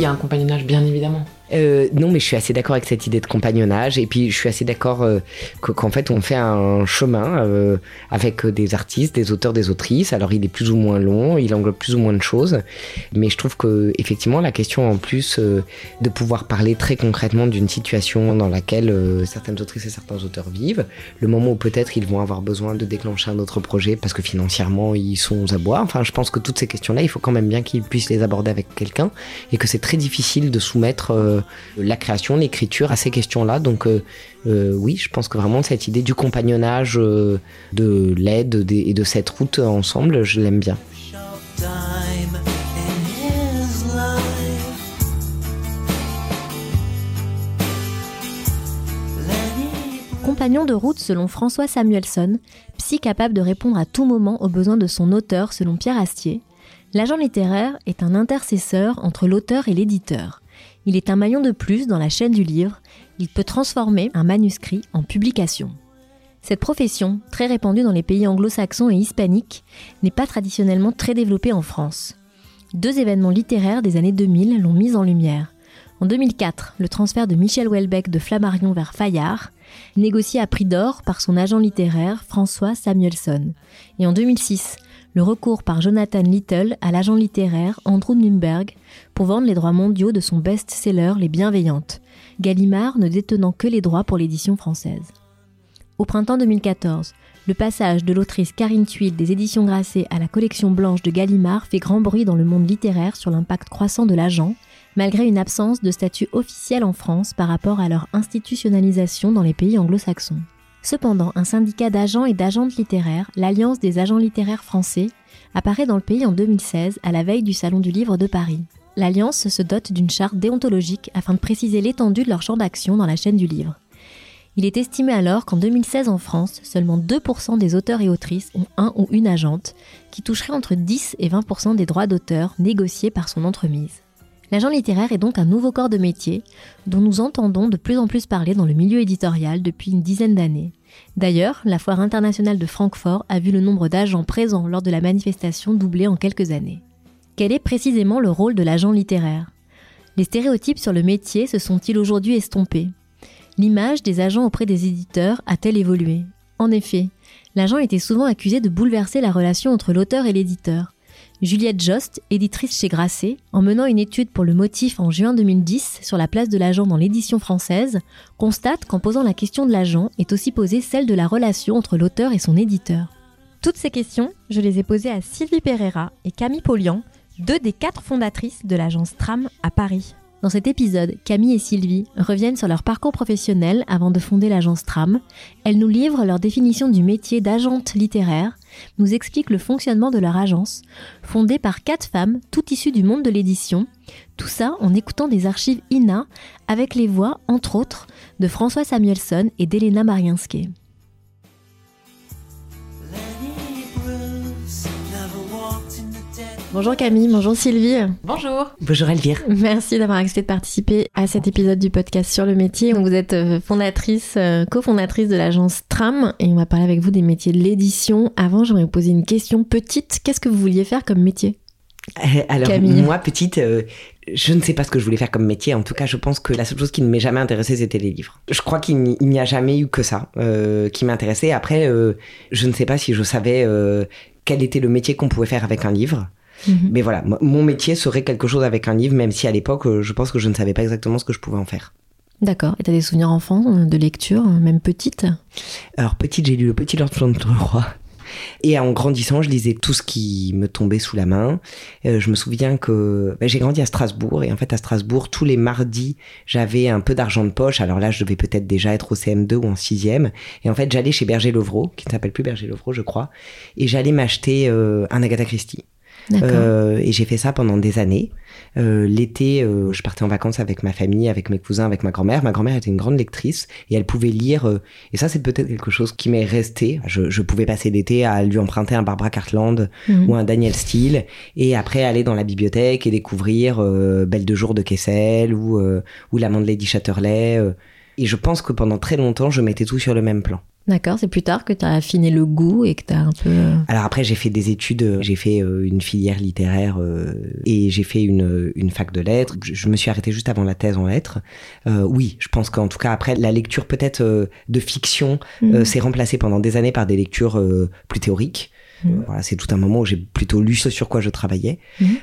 Il y a un compagnonnage, bien évidemment. Euh, non, mais je suis assez d'accord avec cette idée de compagnonnage. Et puis, je suis assez d'accord euh, que- qu'en fait, on fait un chemin euh, avec des artistes, des auteurs, des autrices. Alors, il est plus ou moins long, il englobe plus ou moins de choses. Mais je trouve que, effectivement, la question en plus de pouvoir parler très concrètement d'une situation dans laquelle certaines autrices et certains auteurs vivent, le moment où peut-être ils vont avoir besoin de déclencher un autre projet parce que financièrement ils sont aux abois. Enfin, je pense que toutes ces questions-là, il faut quand même bien qu'ils puissent les aborder avec quelqu'un et que c'est très difficile de soumettre la création, l'écriture à ces questions-là. Donc euh, euh, oui, je pense que vraiment cette idée du compagnonnage, euh, de l'aide et de cette route ensemble, je l'aime bien. Compagnon de route selon François Samuelson, psy capable de répondre à tout moment aux besoins de son auteur selon Pierre Astier, l'agent littéraire est un intercesseur entre l'auteur et l'éditeur. Il est un maillon de plus dans la chaîne du livre, il peut transformer un manuscrit en publication. Cette profession, très répandue dans les pays anglo-saxons et hispaniques, n'est pas traditionnellement très développée en France. Deux événements littéraires des années 2000 l'ont mise en lumière. En 2004, le transfert de Michel Houellebecq de Flammarion vers Fayard, négocié à prix d'or par son agent littéraire François Samuelson. Et en 2006, le recours par Jonathan Little à l'agent littéraire Andrew Nürnberg pour vendre les droits mondiaux de son best-seller Les Bienveillantes, Gallimard ne détenant que les droits pour l'édition française. Au printemps 2014, le passage de l'autrice Karine Thuil des éditions Grasset à la collection blanche de Gallimard fait grand bruit dans le monde littéraire sur l'impact croissant de l'agent, malgré une absence de statut officiel en France par rapport à leur institutionnalisation dans les pays anglo-saxons. Cependant, un syndicat d'agents et d'agentes littéraires, l'Alliance des agents littéraires français, apparaît dans le pays en 2016 à la veille du Salon du Livre de Paris. L'Alliance se dote d'une charte déontologique afin de préciser l'étendue de leur champ d'action dans la chaîne du livre. Il est estimé alors qu'en 2016 en France, seulement 2% des auteurs et autrices ont un ou une agente, qui toucherait entre 10 et 20% des droits d'auteur négociés par son entremise. L'agent littéraire est donc un nouveau corps de métier dont nous entendons de plus en plus parler dans le milieu éditorial depuis une dizaine d'années. D'ailleurs, la foire internationale de Francfort a vu le nombre d'agents présents lors de la manifestation doubler en quelques années. Quel est précisément le rôle de l'agent littéraire? Les stéréotypes sur le métier se sont-ils aujourd'hui estompés? L'image des agents auprès des éditeurs a-t-elle évolué? En effet, l'agent était souvent accusé de bouleverser la relation entre l'auteur et l'éditeur. Juliette Jost, éditrice chez Grasset, en menant une étude pour le motif en juin 2010 sur la place de l'agent dans l'édition française, constate qu'en posant la question de l'agent est aussi posée celle de la relation entre l'auteur et son éditeur. Toutes ces questions, je les ai posées à Sylvie Pereira et Camille Polian, deux des quatre fondatrices de l'agence Tram à Paris. Dans cet épisode, Camille et Sylvie reviennent sur leur parcours professionnel avant de fonder l'agence Tram. Elles nous livrent leur définition du métier d'agente littéraire, nous expliquent le fonctionnement de leur agence, fondée par quatre femmes, toutes issues du monde de l'édition. Tout ça en écoutant des archives INA avec les voix, entre autres, de François Samuelson et d'Elena Mariinski. Bonjour Camille, bonjour Sylvie. Bonjour. Bonjour Elvire. Merci d'avoir accepté de participer à cet épisode du podcast sur le métier. Donc, vous êtes euh, fondatrice, euh, cofondatrice de l'agence Tram et on va parler avec vous des métiers de l'édition. Avant, j'aimerais vous poser une question petite. Qu'est-ce que vous vouliez faire comme métier? Euh, Alors, Camille. moi, petite, euh, je ne sais pas ce que je voulais faire comme métier. En tout cas, je pense que la seule chose qui ne m'est jamais intéressée, c'était les livres. Je crois qu'il n'y a jamais eu que ça euh, qui m'intéressait. Après, euh, je ne sais pas si je savais euh, quel était le métier qu'on pouvait faire avec un livre. Mhm. Mais voilà, mon métier serait quelque chose avec un livre, même si à l'époque, euh, je pense que je ne savais pas exactement ce que je pouvais en faire. D'accord. Et t'as des souvenirs enfants euh, de lecture, euh, même petite Alors, petite, j'ai lu Le Petit Lord Fauntleroy Et en grandissant, je lisais tout ce qui me tombait sous la main. Euh, je me souviens que bah, j'ai grandi à Strasbourg et en fait à Strasbourg, tous les mardis, j'avais un peu d'argent de poche. Alors là, je devais peut-être déjà être au CM2 ou en 6e. Et en fait, j'allais chez Berger Levrault, qui ne s'appelle plus Berger Levrault, je crois, et j'allais m'acheter euh, un Agatha Christie. Euh, et j'ai fait ça pendant des années. Euh, L'été, euh, je partais en vacances avec ma famille, avec mes cousins, avec ma grand-mère. Ma grand-mère était une grande lectrice et elle pouvait lire. et ça, c'est peut-être quelque chose qui m'est resté. Je, je pouvais passer l'été à lui emprunter un Barbara Cartland Mhm. ou un Daniel Steele et après aller dans la bibliothèque et découvrir Belle de jour de Kessel ou, ou L'amant de Lady Chatterley. Et je pense que pendant très longtemps, je mettais tout sur le même plan. D'accord, c'est plus tard que tu as affiné le goût et que tu as un peu. euh, Alors après, j'ai fait des études, euh, j'ai fait euh, une filière littéraire et j'ai fait une, une fac de lettres. Je, me suis arrêtée juste avant la thèse en lettres. Euh, oui, je pense qu'en tout cas, après, la lecture peut-être de fiction Mhm. euh, s'est remplacée pendant des années par des lectures euh, plus théoriques. Euh, voilà, c'est tout un moment où j'ai plutôt lu ce sur quoi je travaillais.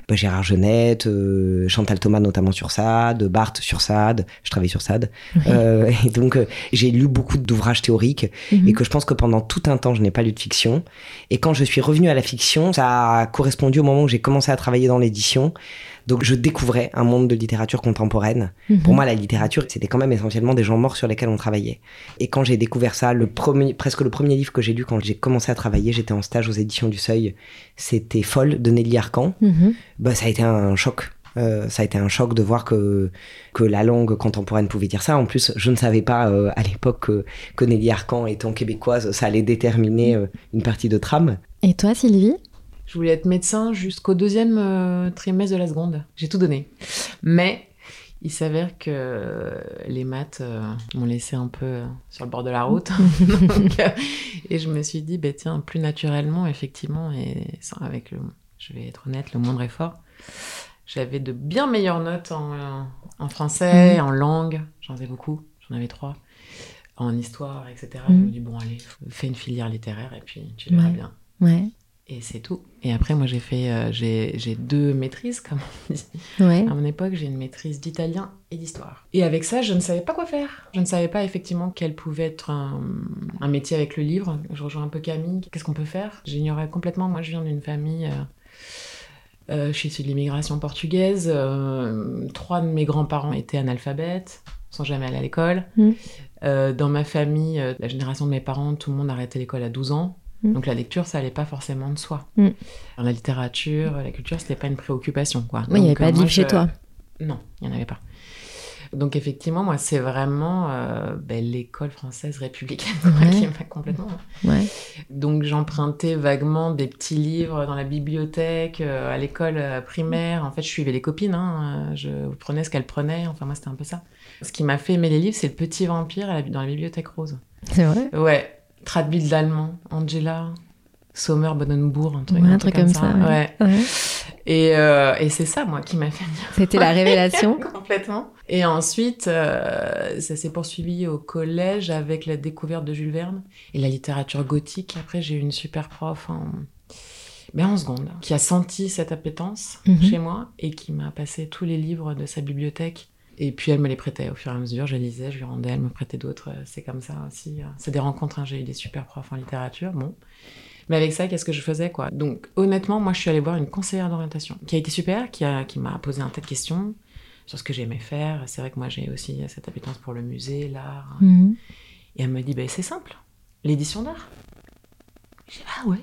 Bah, Gérard Genette, euh, Chantal Thomas notamment sur Sade, Barthes sur Sade. Je travaille sur Sade. Euh, et donc, euh, j'ai lu beaucoup d'ouvrages théoriques Mhm. et que je pense que pendant tout un temps, je n'ai pas lu de fiction. Et quand je suis revenue à la fiction, ça a correspondu au moment où j'ai commencé à travailler dans l'édition. Donc je découvrais un monde de littérature contemporaine. Mhm. Pour moi, la littérature, c'était quand même essentiellement des gens morts sur lesquels on travaillait. Et quand j'ai découvert ça, le premier, presque le premier livre que j'ai lu quand j'ai commencé à travailler, j'étais en stage aux éditions du Seuil, c'était Folle de Nelly Arcan. Mhm. Bah, ça a été un choc. Euh, ça a été un choc de voir que, que la langue contemporaine pouvait dire ça. En plus, je ne savais pas euh, à l'époque que, que Nelly Arcan étant québécoise, ça allait déterminer euh, une partie de trame. Et toi, Sylvie? Je voulais être médecin jusqu'au deuxième euh, trimestre de la seconde. J'ai tout donné. Mais il s'avère que les maths euh, m'ont laissé un peu euh, sur le bord de la route. Donc, euh, et je me suis dit, bah, tiens, plus naturellement, effectivement, et sans- avec le, je vais être honnête, le moindre effort, j'avais de bien meilleures notes en, en français, en langue, j'en avais beaucoup, j'en avais trois, en histoire, etc. Je Mhm. me dis, bon, allez, fais une filière littéraire et puis tu verras Ouais. bien. Ouais. Et c'est tout. Et après, moi, j'ai fait, euh, j'ai deux maîtrises, comme on dit. Ouais. À mon époque, j'ai une maîtrise d'italien et d'histoire. Et avec ça, je ne savais pas quoi faire. Je ne savais pas effectivement quel pouvait être un, un métier avec le livre. Je rejoins un peu Camille. Qu'est-ce qu'on peut faire? J'ignorais complètement. Moi, je viens d'une famille. euh, euh, je suis issue de l'immigration portugaise. euh, trois de mes grands-parents étaient analphabètes, sont jamais allés à l'école. Mm. Euh, dans ma famille, la génération de mes parents, tout le monde a arrêté l'école à 12 ans. Mm. Donc la lecture, ça allait pas forcément de soi. Mm. La littérature, la culture, c'était pas une préoccupation. Quoi. Oui, il n'y avait pas euh, de moi, livre chez toi. Non, il n'y en avait pas. Donc effectivement, moi, c'est vraiment euh, ben, l'école française républicaine Ouais. qui m'a complètement... Ouais. Donc j'empruntais vaguement des petits livres dans la bibliothèque, euh, à l'école euh, primaire. En fait, je suivais les copines, hein, euh, je prenais ce qu'elles prenaient. Enfin, moi, c'était un peu ça. Ce qui m'a fait aimer les livres, c'est Le Petit Vampire la- dans la bibliothèque rose. C'est vrai? Ouais, Tradbild d'allemand, Angela, Sommer Bonenbourg, un truc, Ouais, un truc comme ça, ouais. ouais. Ouais. Et, euh, et c'est ça, moi, qui m'a fait bien C'était la révélation. Complètement. Et ensuite, euh, ça s'est poursuivi au collège avec la découverte de Jules Verne et la littérature gothique. Après, j'ai eu une super prof en, ben, en seconde qui a senti cette appétence Mhm. chez moi et qui m'a passé tous les livres de sa bibliothèque. Et puis elle me les prêtait au fur et à mesure, je les lisais, je lui rendais, elle me prêtait d'autres. C'est comme ça aussi. C'est des rencontres, hein. j'ai eu des super profs en littérature, bon. Mais avec ça, qu'est-ce que je faisais, quoi? Donc, honnêtement, moi, je suis allée voir une conseillère d'orientation qui a été super, qui m'a qui posé un tas de questions sur ce que j'aimais faire. C'est vrai que moi, j'ai aussi cette appétence pour le musée, l'art. Mhm. Et elle me dit, ben, c'est simple, l'édition d'art. J'ai ah ouais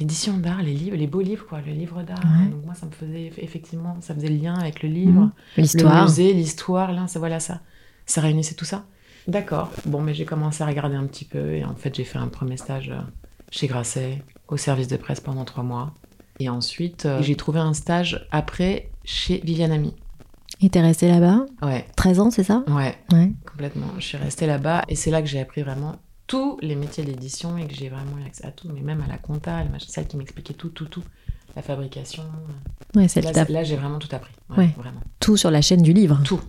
L'édition d'art, les livres, les beaux livres, quoi, le livre d'art. Ouais. Donc, moi, ça me faisait, effectivement, ça faisait le lien avec le livre. Le L'histoire. musée, l'histoire, là, ça, voilà ça. Ça réunissait tout ça. D'accord. Bon, mais j'ai commencé à regarder un petit peu et en fait, j'ai fait un premier stage euh, chez Grasset, au service de presse pendant trois mois. Et ensuite, euh, j'ai trouvé un stage après chez Viviane Ami. Et t'es resté là-bas? Ouais, 13 ans, c'est ça? Ouais, Ouais. complètement. Je suis restée là-bas et c'est là que j'ai appris vraiment tous les métiers d'édition et que j'ai vraiment eu accès à tout, mais même à la compta, à la machin, celle qui m'expliquait tout, tout, tout. La fabrication. Ouais, celle Là, là, j'ai vraiment tout appris. Ouais, Ouais. Vraiment. tout sur la chaîne du livre. Tout.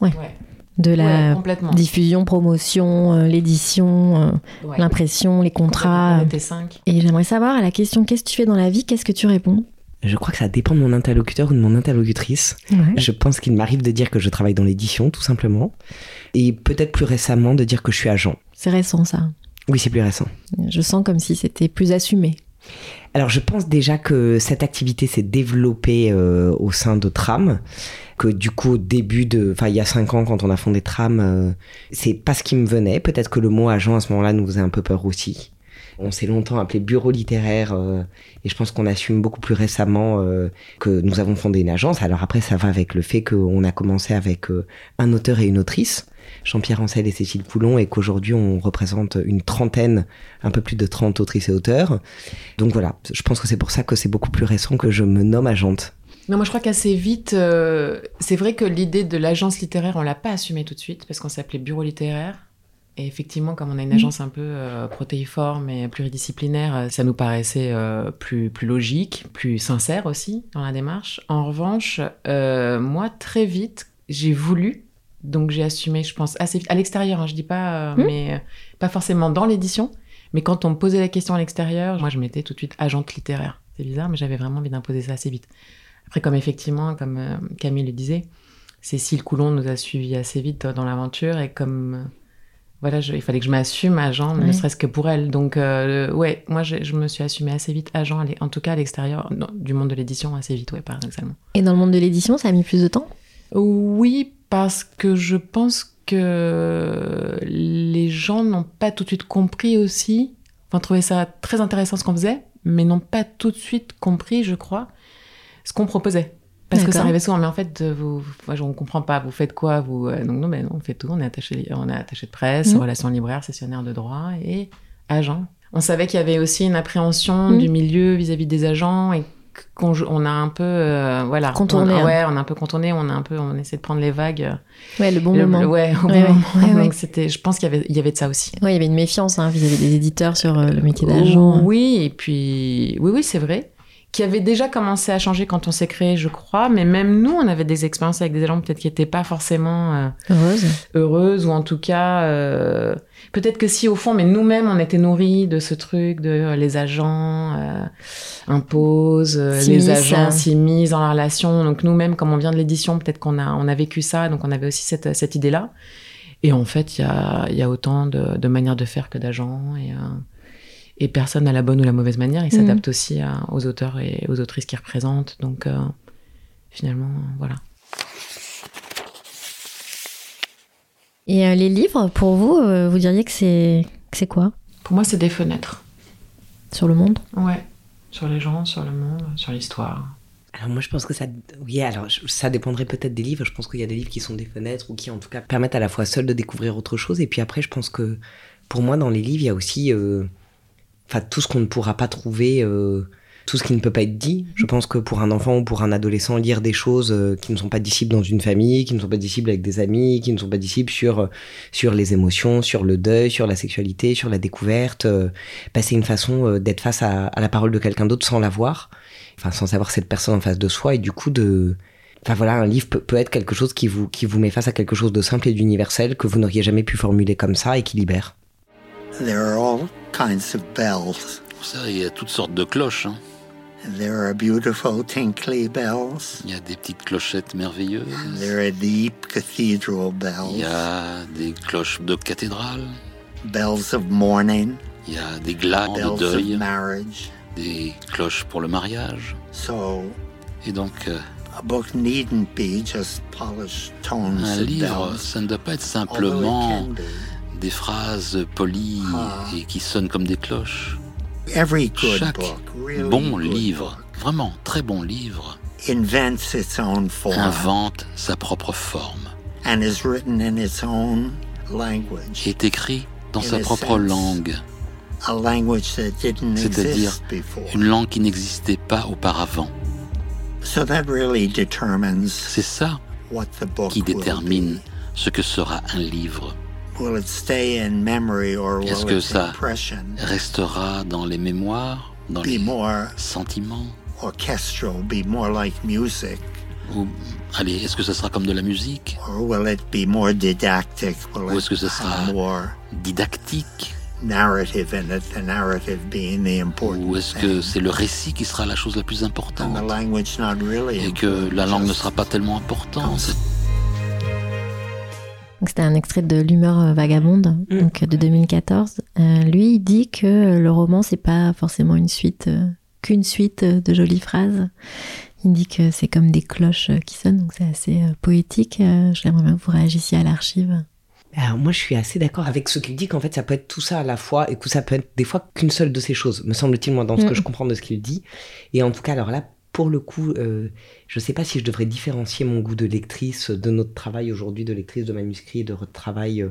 Ouais. Ouais, De la diffusion, promotion, euh, l'édition, euh, Ouais. l'impression, les contrats. On était cinq. Et j'aimerais savoir, à la question qu'est-ce que tu fais dans la vie, qu'est-ce que tu réponds? Je crois que ça dépend de mon interlocuteur ou de mon interlocutrice. Ouais. Je pense qu'il m'arrive de dire que je travaille dans l'édition, tout simplement. Et peut-être plus récemment de dire que je suis agent. C'est récent ça. Oui, c'est plus récent. Je sens comme si c'était plus assumé. Alors je pense déjà que cette activité s'est développée euh, au sein de Tram, que du coup au début de, enfin il y a cinq ans quand on a fondé Tram, euh, c'est pas ce qui me venait. Peut-être que le mot agent à ce moment-là nous faisait un peu peur aussi. On s'est longtemps appelé bureau littéraire euh, et je pense qu'on assume beaucoup plus récemment que nous avons fondé une agence. Alors après, ça va avec le fait qu'on a commencé avec un auteur et une autrice, Jean-Pierre Ancel et Cécile Poulon, et qu'aujourd'hui on représente une trentaine, un peu plus de 30 autrices et auteurs. Donc voilà, je pense que c'est pour ça que c'est beaucoup plus récent que je me nomme agente. Non, moi je crois qu'assez vite, euh, c'est vrai que l'idée de l'agence littéraire, on l'a pas assumée tout de suite parce qu'on s'appelait bureau littéraire. Et effectivement, comme on a une agence un peu euh, protéiforme et pluridisciplinaire, euh, ça nous paraissait plus, plus logique, plus sincère aussi dans la démarche. En revanche, moi très vite, j'ai voulu, donc j'ai assumé, je pense, assez vite, à l'extérieur, hein, je dis pas, euh, Mhm. mais euh, pas forcément dans l'édition, mais quand on me posait la question à l'extérieur, moi je mettais tout de suite agente littéraire. C'est bizarre, mais j'avais vraiment envie d'imposer ça assez vite. Après, comme effectivement, comme euh, Camille le disait, Cécile Coulon nous a suivis assez vite dans l'aventure et comme voilà, je- il fallait que je m'assume agent, ne serait-ce que pour elle. Donc ouais, moi je, je me suis assumée assez vite agent, en tout cas à l'extérieur du monde de l'édition assez vite, ouais, paradoxalement. Et dans le monde de l'édition, ça a mis plus de temps? Oui, parce que je pense que les gens n'ont pas tout de suite compris aussi, enfin trouvé ça très intéressant ce qu'on faisait, mais n'ont pas tout de suite compris, je crois, ce qu'on proposait. Parce que ça arrivait souvent, mais en fait, vous, on comprend pas, vous faites quoi vous Euh, Donc non, mais non, on fait tout, on est attaché, on est attaché de presse, Mhm. relations libraires, sessionnaire de droit et agent. On savait qu'il y avait aussi une appréhension Mhm. du milieu vis-à-vis des agents et qu'on on a un peu, euh, voilà, Contourné, On- hein. ouais, on a un peu contourné, on a un peu, on essaie de prendre les vagues. Ouais, le bon le- moment. le- ouais, au bon Ouais, moment. ouais, ouais. Donc c'était, je pense qu'il y avait, il y avait de ça aussi. Ouais, il y avait une méfiance hein, vis-à-vis des éditeurs sur euh, le métier d'agent. Oui, et puis, oui, oui, c'est vrai. Qui avait déjà commencé à changer quand on s'est créé, je crois. Mais même nous, on avait des expériences avec des agents peut-être qui n'étaient pas forcément euh, Heureuse. heureuses, ou en tout cas, euh, peut-être que si au fond, mais nous-mêmes, on était nourris de ce truc de euh, les agents euh, imposent, les agents s'immiscent dans la relation. Donc nous-mêmes, comme on vient de l'édition, peut-être qu'on a, on a vécu ça, donc on avait aussi cette, cette idée-là. Et en fait, il y a, il y a autant de, de manières de faire que d'agents. Et, euh, et personne n'a la bonne ou la mauvaise manière. Ils Mhm. s'adaptent aussi à- aux auteurs et aux autrices qu'ils représentent. Donc euh, finalement, voilà. Et euh, les livres, pour vous, euh, vous diriez que c'est que c'est quoi? Pour moi, c'est des fenêtres. sur le monde? Ouais. Sur les gens, sur le monde, sur l'histoire. Alors moi je pense que ça, oui, alors je- ça dépendrait peut-être des livres. Je pense qu'il y a des livres qui sont des fenêtres ou qui en tout cas permettent à la fois seuls de découvrir autre chose. Et puis après, je pense que pour moi dans les livres, il y a aussi, euh, enfin tout ce qu'on ne pourra pas trouver, euh, tout ce qui ne peut pas être dit. Je pense que pour un enfant ou pour un adolescent, lire des choses euh, qui ne sont pas dissibles dans une famille, qui ne sont pas dissibles avec des amis, qui ne sont pas dissibles sur euh, sur les émotions, sur le deuil, sur la sexualité, sur la découverte, euh, bah, c'est une façon euh, d'être face à, à la parole de quelqu'un d'autre sans la voir enfin sans savoir cette personne en face de soi et du coup de enfin voilà un livre peut, peut être quelque chose qui vous qui vous met face à quelque chose de simple et d'universel que vous n'auriez jamais pu formuler comme ça et qui libère There are all kinds of bells. Ça, il y a toutes sortes de cloches. hein. There are beautiful tinkly bells. Il y a des petites clochettes merveilleuses. There are deep cathedral Il y bells. a des cloches de cathédrale. Bells of mourning. Il y a des glas de Bells of deuil. marriage. Des cloches pour le mariage. So Et donc, euh, a book needn't be just polished tones un livre, bells. ça ne doit pas être simplement. Des phrases polies Ah. et qui sonnent comme des cloches. Every good Chaque book, really bon livre, vraiment très bon livre, invents its own form invente sa propre forme. and is written in its own language, est écrit dans sa a propre langue, a language that didn't C'est-à-dire exist before. une langue qui n'existait pas auparavant. So that really determines C'est ça what the book qui détermine ce que sera un livre. Will it stay in memory or Est-ce will que ça impression? Restera dans les mémoires, dans be les more sentiments? orchestral, be more like music, Ou, allez, est-ce que ça sera comme de la musique? Or will it be more didactic? Will Ou est-ce que have sera more didactique? narrative in it, the narrative being the important Ou est-ce que c'est le récit qui sera la chose la plus importante? Et que important, la langue ne sera pas tellement importante? C'était un extrait de L'humeur euh, vagabonde, Mm. donc de 2014. Euh, lui, il dit que le roman, c'est pas forcément une suite, euh, qu'une suite de jolies phrases. Il dit que c'est comme des cloches qui sonnent, donc c'est assez euh, poétique. Euh, J'aimerais bien que vous réagissiez à l'archive. Alors moi je suis assez d'accord avec ce qu'il dit qu'en fait ça peut être tout ça à la fois et que ça peut être des fois qu'une seule de ces choses, me semble-t-il moi dans ce Mm. que je comprends de ce qu'il dit. Et en tout cas alors là pour le coup euh, je sais pas si je devrais différencier mon goût de lectrice de notre travail aujourd'hui de lectrice de manuscrits et de retravail euh,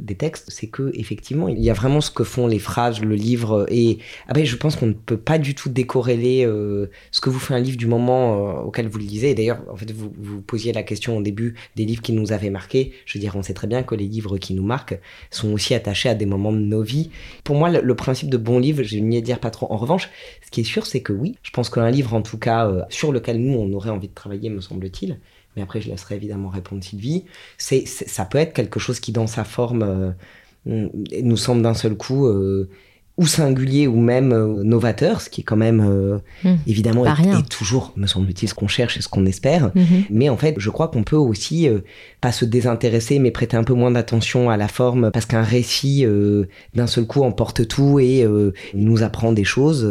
des textes, c'est que effectivement il y a vraiment ce que font les phrases, le livre et après je pense qu'on ne peut pas du tout décorréler euh, ce que vous fait un livre du moment euh, auquel vous le lisez. D'ailleurs en fait vous posiez la question au début des livres qui nous avaient marqués. Je veux dire on sait très bien que les livres qui nous marquent sont aussi attachés à des moments de nos vies. Pour moi le, principe de bon livre, j'ai ni à dire pas trop. En revanche, ce qui est sûr c'est que oui, je pense qu'un livre en tout cas euh, sur lequel nous on aurait envie de travailler me semble-t-il, mais après je laisserai évidemment répondre Sylvie, c'est, ça peut être quelque chose qui dans sa forme euh, nous semble d'un seul coup euh, ou singulier ou même euh, novateur, ce qui est quand même euh, Mm. évidemment est toujours, me semble-t-il, ce qu'on cherche et ce qu'on espère. Mhm. Mais en fait, je crois qu'on peut aussi euh, pas se désintéresser, mais prêter un peu moins d'attention à la forme, parce qu'un récit euh, d'un seul coup emporte tout et nous apprend des choses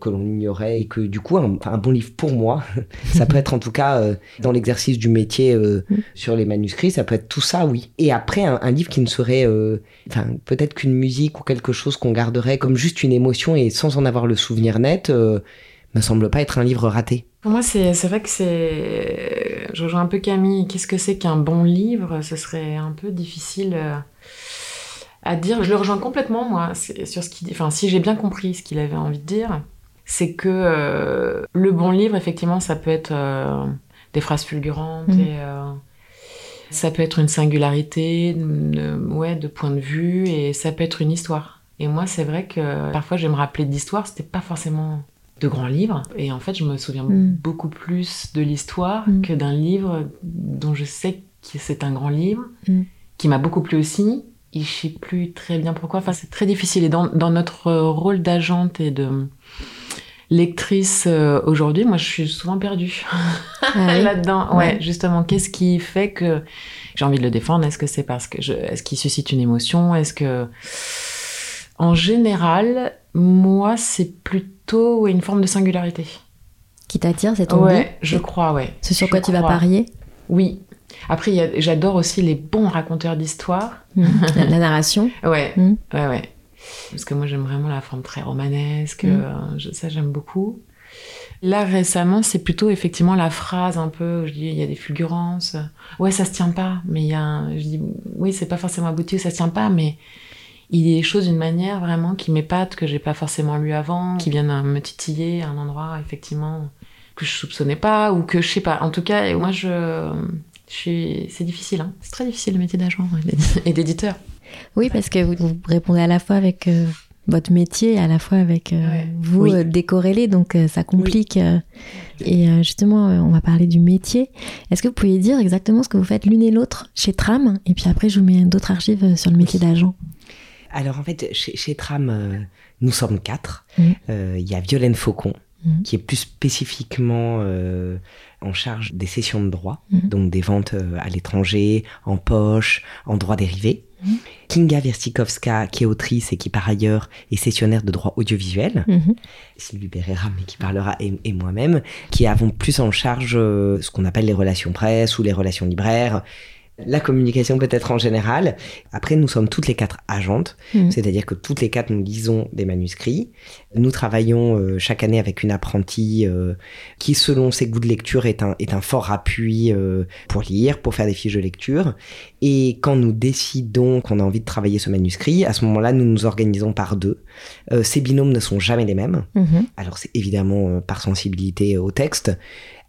que l'on ignorait et que du coup, un, bon livre pour moi, ça peut être en tout cas dans l'exercice du métier sur les manuscrits, ça peut être tout ça, oui. Et après, un, un livre qui ne serait, enfin, peut-être qu'une musique ou quelque chose qu'on comme juste une émotion et sans en avoir le souvenir net, euh, me semble pas être un livre raté. Pour moi, c'est vrai que c'est. Je rejoins un peu Camille. Qu'est-ce que c'est qu'un bon livre? Ce serait un peu difficile euh, à dire. Je le rejoins complètement, moi, sur ce qu'il dit. Enfin, si j'ai bien compris ce qu'il avait envie de dire, c'est que euh, le bon livre, effectivement, ça peut être euh, des phrases fulgurantes Mhm. et. euh, ça peut être une singularité, de, ouais, de point de vue, et ça peut être une histoire. Et moi, c'est vrai que parfois, je vais me rappeler d'histoires, c'était pas forcément de grands livres. Et en fait, je me souviens Mm. beaucoup plus de l'histoire Mm. que d'un livre dont je sais que c'est un grand livre, Mm. qui m'a beaucoup plu aussi. Et je sais plus très bien pourquoi. Enfin, c'est très difficile. Et dans, dans notre rôle d'agente et de lectrice euh, aujourd'hui, moi, je suis souvent perdue Ah oui. là-dedans. Ouais. Ouais, justement, qu'est-ce qui fait que j'ai envie de le défendre? Est-ce que c'est parce que je... est-ce qu'il suscite une émotion? Est-ce que en général, moi, c'est plutôt une forme de singularité. Qui t'attire, c'est ton goût Ouais, je crois, ouais. C'est sur Je quoi tu vas parier? Oui. Après, j'adore aussi les bons raconteurs d'histoires. Mhm. la, la narration. Ouais, Mm. ouais, ouais. Parce que moi, j'aime vraiment la forme très romanesque. Mm. euh, je- ça, j'aime beaucoup. Là, récemment, c'est plutôt effectivement la phrase un peu, où je dis, il y a des fulgurances. Ouais, ça se tient pas, mais il y a un- Je dis, oui, c'est pas forcément abouti, ça se tient pas, mais il y a des choses d'une manière vraiment qui m'épate, que j'ai pas forcément lu avant, qui viennent me titiller à un endroit, effectivement, que je soupçonnais pas, ou que je sais pas. En tout cas, moi, je... je suis... C'est difficile, hein. C'est très difficile le métier d'agent et d'éditeur. Oui, parce que vous, vous répondez à la fois avec euh, votre métier et à la fois avec euh, Ouais. vous Oui. euh, décorrélé, donc euh, ça complique. euh, et euh, justement, euh, on va parler du métier. Est-ce que vous pouvez dire exactement ce que vous faites l'une et l'autre chez Tram Et puis après, je vous mets d'autres archives euh, sur le métier d'agent? Alors en fait, chez, chez Tram, euh, nous sommes quatre. Mhm. Euh, Il y a Violaine Faucon, Mhm. qui est plus spécifiquement euh, en charge des sessions de droit, Mhm. donc des ventes à l'étranger, en poche, en droit dérivé. Kinga Verstikovska, qui est autrice et qui par ailleurs est sessionnaire de droit audiovisuel. Mhm. Sylvie Berrera, mais qui parlera, et, et moi-même, qui avons plus en charge ce qu'on appelle les relations presse ou les relations libraires, la communication peut-être en général. Après, nous sommes toutes les quatre agentes, Mhm. c'est-à-dire que toutes les quatre, nous lisons des manuscrits. Nous travaillons euh, chaque année avec une apprentie euh, qui, selon ses goûts de lecture, est un, est un fort appui euh, pour lire, pour faire des fiches de lecture. Et quand nous décidons qu'on a envie de travailler ce manuscrit, à ce moment-là, nous nous organisons par deux. Ces binômes ne sont jamais les mêmes. Mhm. Alors c'est évidemment par sensibilité au texte.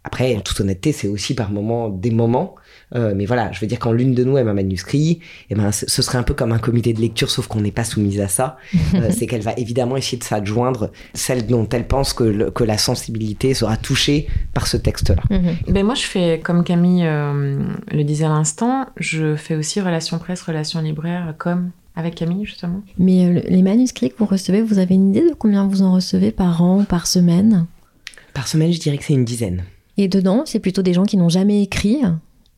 Après, en toute honnêteté, c'est aussi par moments des moments. Euh, mais voilà, je veux dire, quand l'une de nous aime un manuscrit, eh ben, ce serait un peu comme un comité de lecture, sauf qu'on n'est pas soumise à ça. Euh, c'est qu'elle va évidemment essayer de s'adjoindre celle dont elle pense que, le- que la sensibilité sera touchée par ce texte-là. Mhm. Ben moi, je fais, comme Camille euh, le disait à l'instant, je fais aussi relations presse, relations libraires, comme avec Camille, justement. Mais euh, le- les manuscrits que vous recevez, vous avez une idée de combien vous en recevez par an, par semaine? Par semaine, je dirais que c'est une dizaine. Et dedans, c'est plutôt des gens qui n'ont jamais écrit?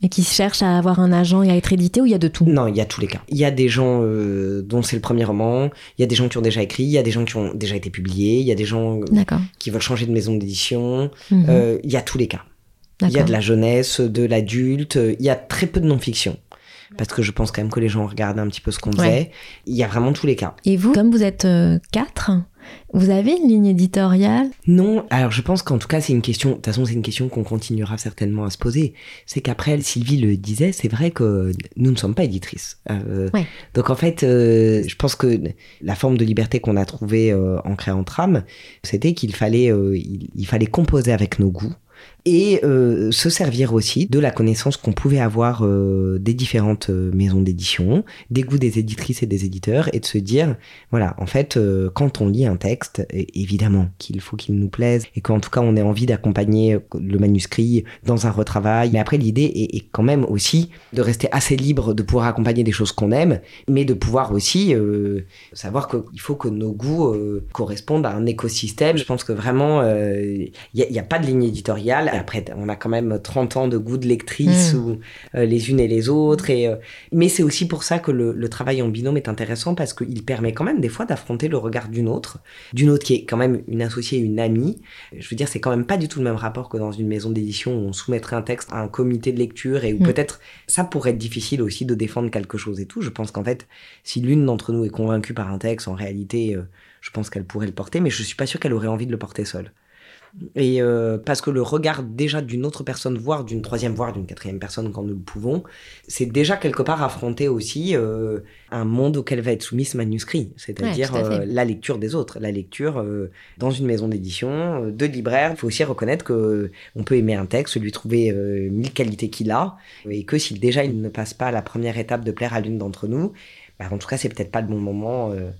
Et qui cherchent à avoir un agent et à être édité ou il y a de tout Non, il y a tous les cas. Il y a des gens euh, dont c'est le premier roman, il y a des gens qui ont déjà écrit, il y a des gens qui ont déjà été publiés, il y a des gens qui veulent changer de maison d'édition. Mhm. Euh, il y a tous les cas. Il y a de la jeunesse, de l'adulte, il y a très peu de non-fiction. Parce que je pense quand même que les gens regardent un petit peu ce qu'on Ouais. faisait. Il y a vraiment tous les cas. Et vous, comme vous êtes euh, quatre, vous avez une ligne éditoriale? Non, alors je pense qu'en tout cas c'est une question, de toute façon c'est une question qu'on continuera certainement à se poser. C'est qu'après, Sylvie le disait, c'est vrai que nous ne sommes pas éditrices. Euh, Ouais. Donc en fait, euh, je pense que la forme de liberté qu'on a trouvée euh, en créant Tram, c'était qu'il fallait, il, il fallait composer avec nos goûts et euh, se servir aussi de la connaissance qu'on pouvait avoir euh, des différentes euh, maisons d'édition, des goûts des éditrices et des éditeurs, et de se dire, voilà, en fait, euh, quand on lit un texte, évidemment qu'il faut qu'il nous plaise, et qu'en tout cas on ait envie d'accompagner le manuscrit dans un retravail. Mais après, l'idée est, quand même aussi de rester assez libre de pouvoir accompagner des choses qu'on aime, mais de pouvoir aussi euh, savoir qu'il faut que nos goûts euh, correspondent à un écosystème. Je pense que vraiment, euh, il n'y a, pas de ligne éditoriale. Après, on a quand même 30 ans de goût de lectrice Mm. ou euh, les unes et les autres. Et, euh, mais c'est aussi pour ça que le, le travail en binôme est intéressant parce qu'il permet quand même des fois d'affronter le regard d'une autre, d'une autre qui est quand même une associée, une amie. Je veux dire, c'est quand même pas du tout le même rapport que dans une maison d'édition où on soumettrait un texte à un comité de lecture et où Mm. peut-être ça pourrait être difficile aussi de défendre quelque chose et tout. Je pense qu'en fait, si l'une d'entre nous est convaincue par un texte, en réalité, euh, je pense qu'elle pourrait le porter, mais je suis pas sûr qu'elle aurait envie de le porter seule. Et euh, parce que le regard déjà d'une autre personne, voire d'une troisième, voire d'une quatrième personne quand nous le pouvons, c'est déjà quelque part affronter aussi euh, un monde auquel va être soumis ce manuscrit, c'est-à-dire Ouais, à euh, la lecture des autres, la lecture euh, dans une maison d'édition, euh, de libraire. Il faut aussi reconnaître que on peut aimer un texte, lui trouver euh, mille qualités qu'il a, et que si déjà il ne passe pas la première étape de plaire à l'une d'entre nous, bah, en tout cas c'est peut-être pas le bon moment euh,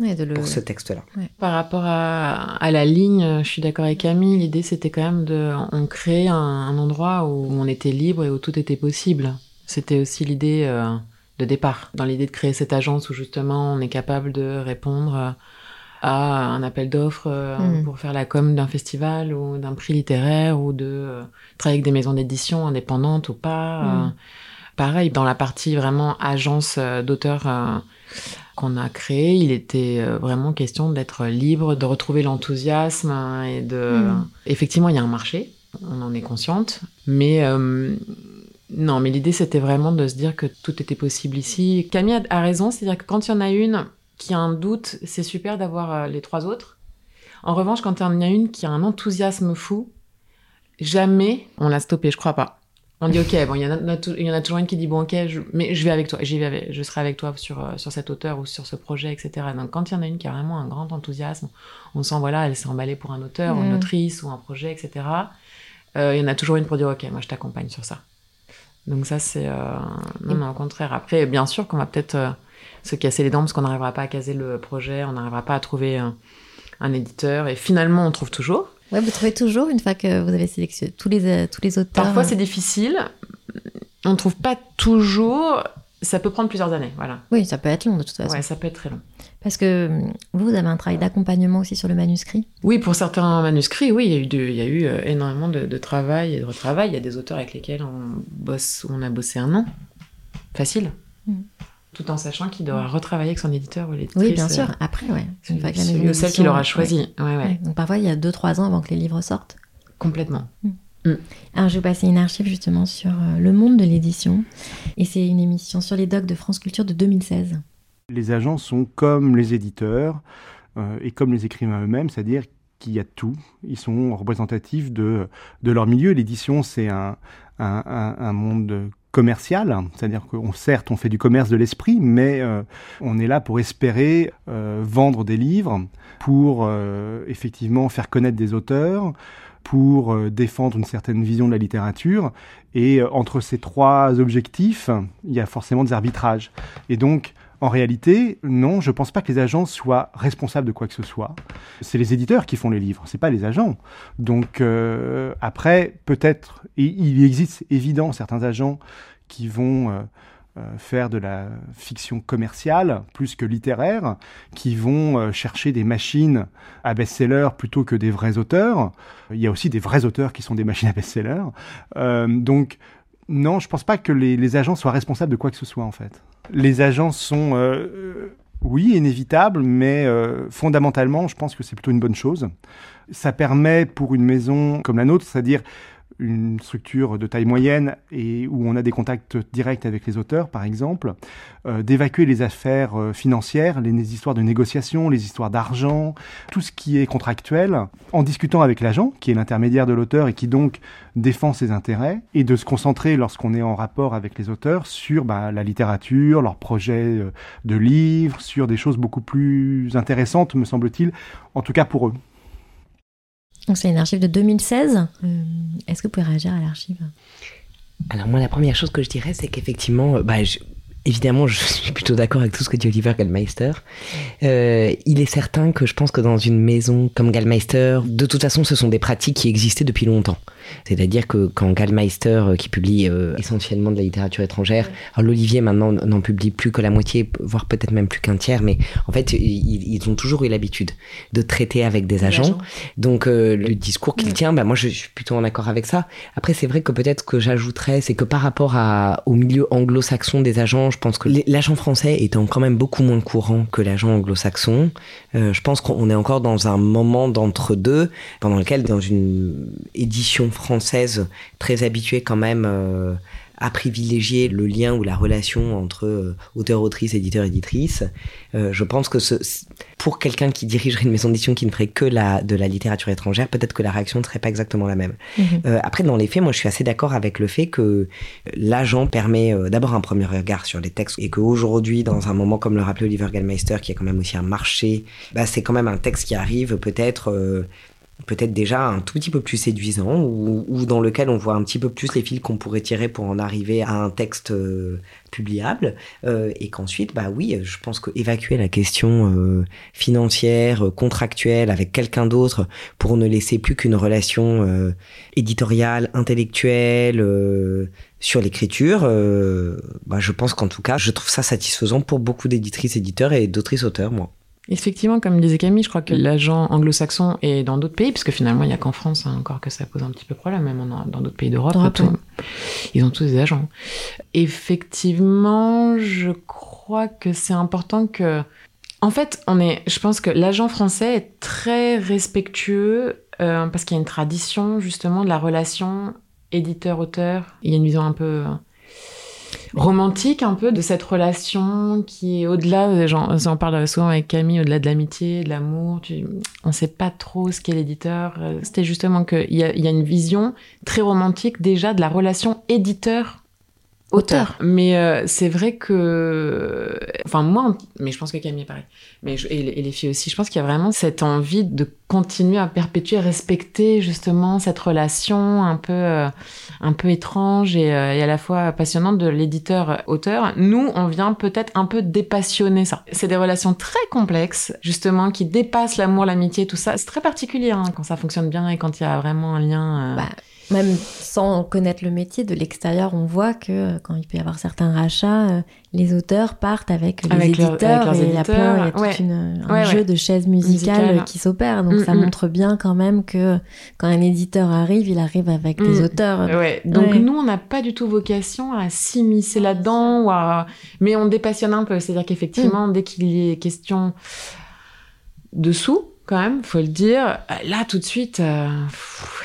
Ouais, de le... pour ce texte-là. Par rapport à, à la ligne, je suis d'accord avec Camille. L'idée, c'était quand même de, on créait un, un endroit où on était libre et où tout était possible. C'était aussi l'idée euh, de départ. Dans l'idée de créer cette agence où justement on est capable de répondre à un appel d'offres euh, Mhm. pour faire la com d'un festival ou d'un prix littéraire ou de euh, travailler avec des maisons d'édition indépendantes ou pas. Mhm. Euh, pareil, dans la partie vraiment agence euh, d'auteurs euh, qu'on a créée, il était euh, vraiment question d'être libre, de retrouver l'enthousiasme hein, et de... Mhm. Effectivement, il y a un marché, on en est consciente, mais... euh, non, mais l'idée c'était vraiment de se dire que tout était possible ici. Camille a- raison, c'est-à-dire que quand il y en a une qui a un doute, c'est super d'avoir euh, les trois autres. En revanche, quand il y en a une qui a un enthousiasme fou, jamais on l'a stoppé, je crois pas. On dit ok, bon, il y, en a, il y en a toujours une qui dit bon ok, je- mais je vais avec toi, j'y vais, avec- je serai avec toi sur euh, sur cet auteur ou sur ce projet, etc. Donc quand il y en a une qui a vraiment un grand enthousiasme, on sent voilà, elle s'est emballée pour un auteur, ou une Mhm. autrice ou un projet, etc. Euh, il y en a toujours une pour dire ok, moi je t'accompagne sur ça. Donc ça c'est euh, non, non, au contraire. Après, bien sûr qu'on va peut-être euh, se casser les dents parce qu'on n'arrivera pas à caser le projet, on n'arrivera pas à trouver un, un éditeur et finalement on trouve toujours. Ouais, vous trouvez toujours, une fois que vous avez sélectionné tous les, euh, tous les auteurs Parfois euh, c'est difficile, on ne trouve pas toujours, ça peut prendre plusieurs années, voilà. Oui, ça peut être long de toute façon. Ouais, ça peut être très long. Parce que euh, vous, vous avez un travail d'accompagnement aussi sur le manuscrit? Oui, pour certains manuscrits, oui, il y a eu, de- il y a eu euh, énormément de, de travail et de retravail. Il y a des auteurs avec lesquels on bosse, on a bossé un an, facile, Mm. Tout en sachant qu'il devra retravailler avec son éditeur ou l'éditrice. Oui, bien euh, sûr. Après, ouais. Une fois que la celui maison ou celle qu'il aura ouais. choisi. Ouais, ouais, Ouais. Donc parfois, il y a 2-3 ans avant que les livres sortent. complètement. Alors, je vais passer une archive justement sur euh, le monde de l'édition. Et c'est une émission sur les docs de France Culture de 2016. Les agents sont comme les éditeurs euh, et comme les écrivains eux-mêmes, c'est-à-dire qu'il y a tout. Ils sont représentatifs de, de leur milieu. L'édition, c'est un, un, un- un monde commercial, c'est-à-dire qu'on certes on fait du commerce de l'esprit, mais euh, on est là pour espérer euh, vendre des livres, pour euh, effectivement faire connaître des auteurs, pour euh, défendre une certaine vision de la littérature. Et euh, entre ces trois objectifs, il y a forcément des arbitrages. Et donc, en réalité, non, je pense pas que les agents soient responsables de quoi que ce soit. C'est les éditeurs qui font les livres, c'est pas les agents. Donc euh, après, peut-être, il existe évidemment certains agents qui vont euh, euh, faire de la fiction commerciale plus que littéraire, qui vont euh, chercher des machines à best-seller plutôt que des vrais auteurs. Il y a aussi des vrais auteurs qui sont des machines à best-seller. Euh, donc Non, je pense pas que les, agents soient responsables de quoi que ce soit en fait. Les agents sont, euh, oui, inévitables, mais euh, fondamentalement, je pense que c'est plutôt une bonne chose. Ça permet pour une maison comme la nôtre, c'est-à-dire une structure de taille moyenne et où on a des contacts directs avec les auteurs, par exemple, euh, d'évacuer les affaires euh, financières, les, histoires de négociation, les histoires d'argent, tout ce qui est contractuel, en discutant avec l'agent, qui est l'intermédiaire de l'auteur et qui donc défend ses intérêts, et de se concentrer lorsqu'on est en rapport avec les auteurs sur bah, la littérature, leurs projets euh, de livres, sur des choses beaucoup plus intéressantes, me semble-t-il, en tout cas pour eux. Donc c'est une archive de 2016. Euh, Est-ce que vous pouvez réagir à l'archive? Alors moi, la première chose que je dirais, c'est qu'effectivement, bah, je, évidemment, je suis plutôt d'accord avec tout ce que dit Oliver Gallmeister. Euh, il est certain que je pense que dans une maison comme Gallmeister, de toute façon, ce sont des pratiques qui existaient depuis longtemps. C'est-à-dire que quand Gallmeister, euh, qui publie euh, essentiellement de la littérature étrangère, alors l'Olivier maintenant n'en publie plus que la moitié, voire peut-être même plus qu'un tiers, mais en fait, ils, ils, ont toujours eu l'habitude de traiter avec des agents. Donc euh, le discours qu'il tient, bah, moi je suis plutôt en accord avec ça. Après, c'est vrai que peut-être que j'ajouterais, c'est que par rapport à, au milieu anglo-saxon des agents, je pense que l'agent français étant quand même beaucoup moins courant que l'agent anglo-saxon, euh, je pense qu'on est encore dans un moment d'entre-deux, pendant lequel, dans une édition française très habituée quand même euh, à privilégier le lien ou la relation entre euh, auteur-autrice, éditeur-éditrice. Euh, je pense que ce, pour quelqu'un qui dirigerait une maison d'édition qui ne ferait que la, de la littérature étrangère, peut-être que la réaction ne serait pas exactement la même. Mmh. Euh, après, dans les faits, moi, je suis assez d'accord avec le fait que l'agent permet d'abord un premier regard sur les textes et qu'aujourd'hui, dans un moment comme le rappelait Oliver Gallmeister, qui a quand même aussi un marché, bah, c'est quand même un texte qui arrive peut-être peut-être déjà un tout petit peu plus séduisant ou, ou, dans lequel on voit un petit peu plus les fils qu'on pourrait tirer pour en arriver à un texte euh, publiable euh, et qu'ensuite bah oui je pense que évacuer la question euh, financière contractuelle avec quelqu'un d'autre pour ne laisser plus qu'une relation euh, éditoriale intellectuelle euh, sur l'écriture bah, je pense qu'en tout cas je trouve ça satisfaisant pour beaucoup d'éditrices éditeurs et d'autrices auteurs moi Effectivement, comme disait Camille, je crois que l'agent anglo-saxon est dans d'autres pays, puisque finalement, il n'y a qu'en France hein, encore que ça pose un petit peu problème, même dans d'autres pays d'Europe. Ouais. Ils ont tous des agents. Effectivement, je crois que c'est important que. En fait, on est, je pense que l'agent français est très respectueux euh, parce qu'il y a une tradition justement de la relation éditeur-auteur. Il y a une vision un peu romantique un peu de cette relation qui est au-delà, j'en parle souvent avec Camille, au-delà de l'amitié, de l'amour, on sait pas trop ce qu'est l'éditeur. C'était justement qu'il y a, y a une vision très romantique déjà de la relation éditeur auteur. Mais euh, c'est vrai que, enfin moi, mais je pense que Camille est pareil, mais je, et, et, les filles aussi, je pense qu'il y a vraiment cette envie de continuer à perpétuer, respecter justement cette relation un peu, euh, un peu étrange et, euh, et, à la fois passionnante de l'éditeur-auteur. Nous, on vient peut-être un peu dépassionner ça. C'est des relations très complexes, justement, qui dépassent l'amour, l'amitié, tout ça. C'est très particulier hein, quand ça fonctionne bien et quand il y a vraiment un lien. Bah même sans connaître le métier, de l'extérieur, on voit que quand il peut y avoir certains rachats, euh, les auteurs partent avec les avec éditeurs leur, avec et il y a plein, il y a tout ouais. une, un ouais, jeu ouais. de chaises musicales Musical. qui s'opère. Donc Mm, ça mm. montre bien quand même que quand un éditeur arrive, il arrive avec des Mm. auteurs. Donc nous, on n'a pas du tout vocation à s'immiscer là-dedans, ou à... mais on dépassionne un peu. C'est-à-dire qu'effectivement, dès qu'il y est question de sous, quand même, faut le dire, euh, là tout de suite, euh,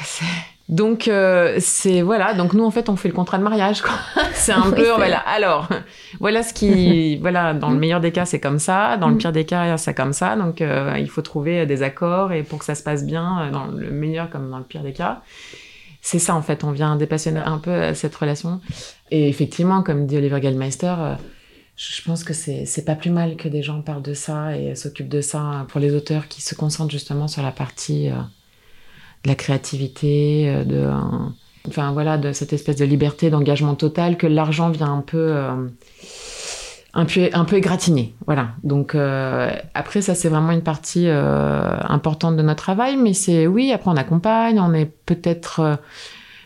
c'est- donc euh, c'est voilà. Donc nous, en fait, on fait le contrat de mariage. quoi. c'est un peu, voilà. Alors, voilà ce qui, voilà, dans le meilleur des cas, c'est comme ça. Dans le Mm. pire des cas, c'est comme ça. Donc euh, il faut trouver des accords et pour que ça se passe bien, euh, dans le meilleur comme dans le pire des cas c'est ça en fait, on vient dépassionner un peu euh, cette relation. Et effectivement, comme dit Oliver Gallmeister, euh, je pense que c'est c'est pas plus mal que des gens parlent de ça et s'occupent de ça pour les auteurs qui se concentrent justement sur la partie euh, la créativité, euh, de, euh, enfin voilà, de cette espèce de liberté, d'engagement total que l'argent vient un peu. euh, un peu, un peu égratigné, voilà. Donc euh, après ça c'est vraiment une partie importante de notre travail, mais c'est oui après on accompagne, on est peut-être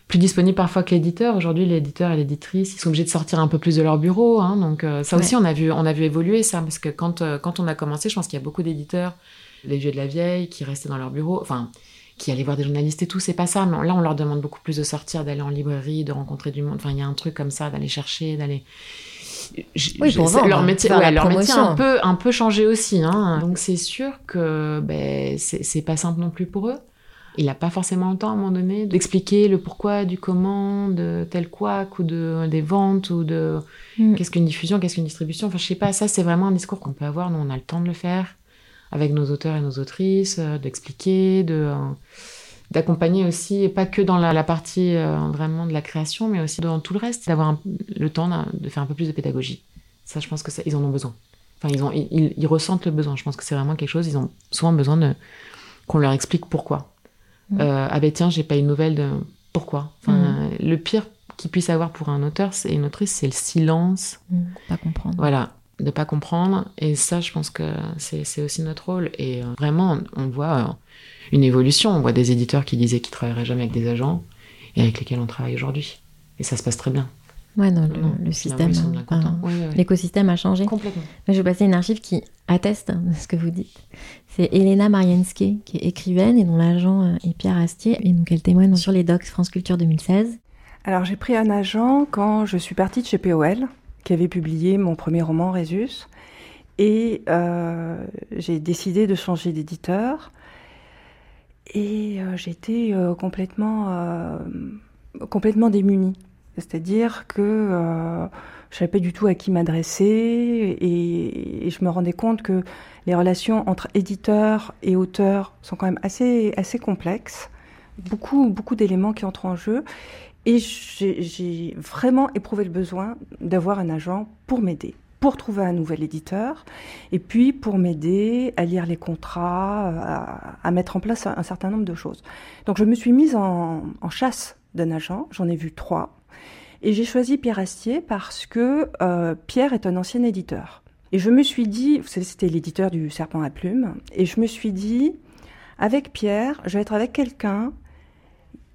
plus disponible parfois que l'éditeur. Aujourd'hui l'éditeur et l'éditrice ils sont obligés de sortir un peu plus de leur bureau, hein, donc euh, ça aussi on a vu on a vu évoluer ça parce que quand euh, quand on a commencé, je pense qu'il y a beaucoup d'éditeurs, les vieux de la vieille qui restaient dans leur bureau, enfin qui allaient voir des journalistes et tout, c'est pas ça. Mais là, on leur demande beaucoup plus de sortir, d'aller en librairie, de rencontrer du monde. Enfin, il y a un truc comme ça, d'aller chercher, d'aller. Oui, pour vendre, leur métier, ouais, leur métier a promotion. un peu, un peu changé aussi. Hein. Donc c'est sûr que ben, c'est c'est pas simple non plus pour eux. Il n'a pas forcément le temps à un moment donné d'expliquer le pourquoi du comment de tel couac ou de des ventes ou de Mm. qu'est-ce qu'une diffusion, qu'est-ce qu'une distribution. Enfin, je sais pas, ça c'est vraiment un discours qu'on peut avoir. Nous, on a le temps de le faire avec nos auteurs et nos autrices, euh, d'expliquer, de euh, d'accompagner aussi, et pas que dans la, la partie euh, vraiment de la création, mais aussi dans tout le reste, d'avoir le temps de faire un peu plus de pédagogie. Ça, je pense que ça, ils en ont besoin. Enfin, ils, ont, ils, ils- ils ressentent le besoin. Je pense que c'est vraiment quelque chose. Ils ont souvent besoin de qu'on leur explique pourquoi. Mm. Euh, ah ben tiens, j'ai pas une nouvelle de pourquoi. Enfin, Mm. le pire qu'il puisse avoir pour un auteur et une autrice, c'est le silence. Mm, Pas comprendre. Voilà, de pas comprendre. Et ça, je pense que c'est aussi notre rôle. Et euh, vraiment, on voit euh, une évolution. On voit des éditeurs qui disaient qu'ils travailleraient jamais avec des agents et avec lesquels on travaille aujourd'hui. Et ça se passe très bien. Ouais, non, le, Non, le finalement, système, enfin. Oui, oui, oui. l'écosystème a changé. Complètement. Je vais passer une archive qui atteste de ce que vous dites. C'est Elena Marienske, qui est écrivaine et dont l'agent euh, est Pierre Astier, et donc elle témoigne sur les docs France Culture 2016. Alors j'ai pris un agent quand je suis partie de chez POL, qui avait publié mon premier roman Résus, et euh, j'ai décidé de changer d'éditeur. Et euh, j'étais euh, complètement, complètement démunie. C'est-à-dire que je savais pas du tout à qui m'adresser et, je me rendais compte que les relations entre éditeurs et auteurs sont quand même assez, assez complexes. Beaucoup, beaucoup d'éléments qui entrent en jeu. Et j'ai vraiment éprouvé le besoin d'avoir un agent pour m'aider, pour trouver un nouvel éditeur, et puis pour m'aider à lire les contrats, à, à mettre en place un, certain nombre de choses. Donc je me suis mise en, en chasse d'un agent, j'en ai vu trois, et j'ai choisi Pierre Astier parce que euh, Pierre est un ancien éditeur. Et je me suis dit, vous savez, c'était l'éditeur du Serpent à plumes, et je me suis dit, avec Pierre, je vais être avec quelqu'un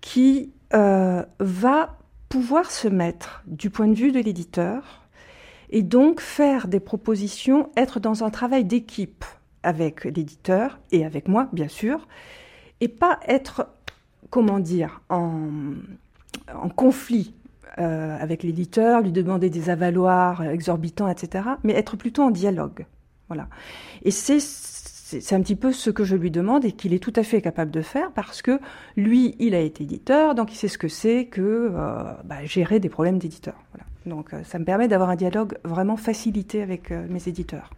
qui euh, va pouvoir se mettre du point de vue de l'éditeur et donc faire des propositions, être dans un travail d'équipe avec l'éditeur et avec moi, bien sûr, et pas être, comment dire, en, conflit euh, avec l'éditeur, lui demander des avaloirs exorbitants, etc., mais être plutôt en dialogue. Voilà. Et c'est c'est un petit peu ce que je lui demande et qu'il est tout à fait capable de faire parce que lui, il a été éditeur, donc il sait ce que c'est que euh, bah, gérer des problèmes d'éditeur. Donc euh, ça me permet d'avoir un dialogue vraiment facilité avec euh, mes éditeurs.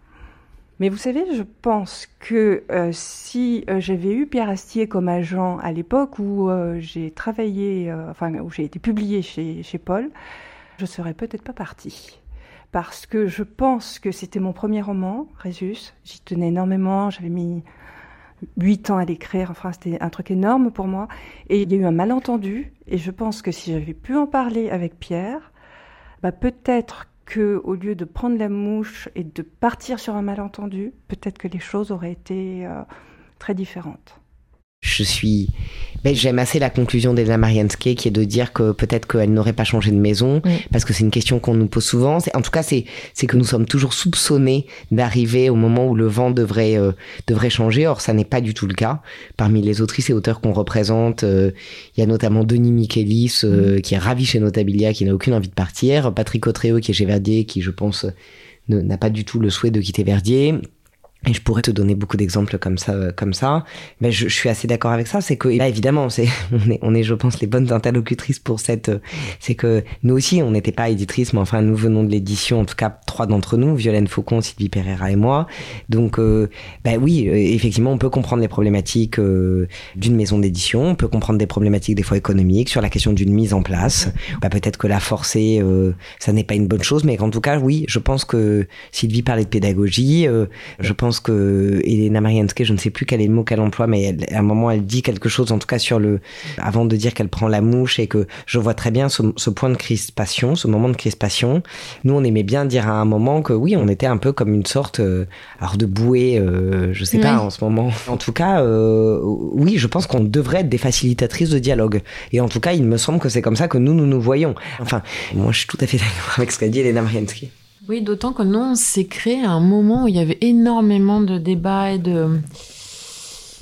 Mais vous savez, je pense que si j'avais eu Pierre Astier comme agent à l'époque où j'ai travaillé, enfin où j'ai été publié chez, chez Paul, je serais peut-être pas partie parce que je pense que c'était mon premier roman, Résus. J'y tenais énormément, j'avais mis huit ans à l'écrire, enfin c'était un truc énorme pour moi. Et il y a eu un malentendu, et je pense que si j'avais pu en parler avec Pierre, bah peut-être que au lieu de prendre la mouche et de partir sur un malentendu, peut-être que les choses auraient été euh, très différentes. Je suis. Ben, J'aime assez la conclusion d'Elena Marianske qui est de dire que peut-être qu'elle n'aurait pas changé de maison, Mm. parce que c'est une question qu'on nous pose souvent. En tout cas, c'est que nous sommes toujours soupçonnés d'arriver au moment où le vent devrait, euh, devrait changer. Or, ça n'est pas du tout le cas. Parmi les autrices et auteurs qu'on représente, euh, il y a notamment Denis Michelis, euh, qui est ravi chez Notabilia, qui n'a aucune envie de partir. Patrick Autreo, qui est chez Verdier, qui, je pense, n'a pas du tout le souhait de quitter Verdier. Et je pourrais te donner beaucoup d'exemples comme ça, euh, comme ça. Mais je, je suis assez d'accord avec ça. C'est que là, évidemment, c'est, on est, on est, je pense, les bonnes interlocutrices pour cette. euh, C'est que nous aussi, on n'était pas éditrices, mais enfin, nous venons de l'édition. En tout cas, trois d'entre nous, Violaine Faucon, Sylvie Pereira et moi. Donc, euh, bah oui, euh, effectivement, on peut comprendre les problématiques d'une maison d'édition. On peut comprendre des problématiques des fois économiques sur la question d'une mise en place. Bah, peut-être que la forcer, euh, ça n'est pas une bonne chose, mais qu'en tout cas, oui, je pense que Sylvie parlait de pédagogie. je pense que Elena Marianske, je ne sais plus quel est le mot qu'elle emploie, mais elle- à un moment, elle dit quelque chose, en tout cas sur le, avant de dire qu'elle prend la mouche et que je vois très bien ce, ce point de crispation, ce moment de crispation. Nous, on aimait bien dire à un moment que oui, on était un peu comme une sorte, euh, alors de bouée, euh, je sais pas en ce moment. En tout cas, euh, oui, je pense qu'on devrait être des facilitatrices de dialogue. Et en tout cas, il me semble que c'est comme ça que nous, nous nous voyons. Enfin, moi, je suis tout à fait d'accord avec ce qu'a dit Elena Marianske. Oui, d'autant que nous, on s'est créé à un moment où il y avait énormément de débats et de.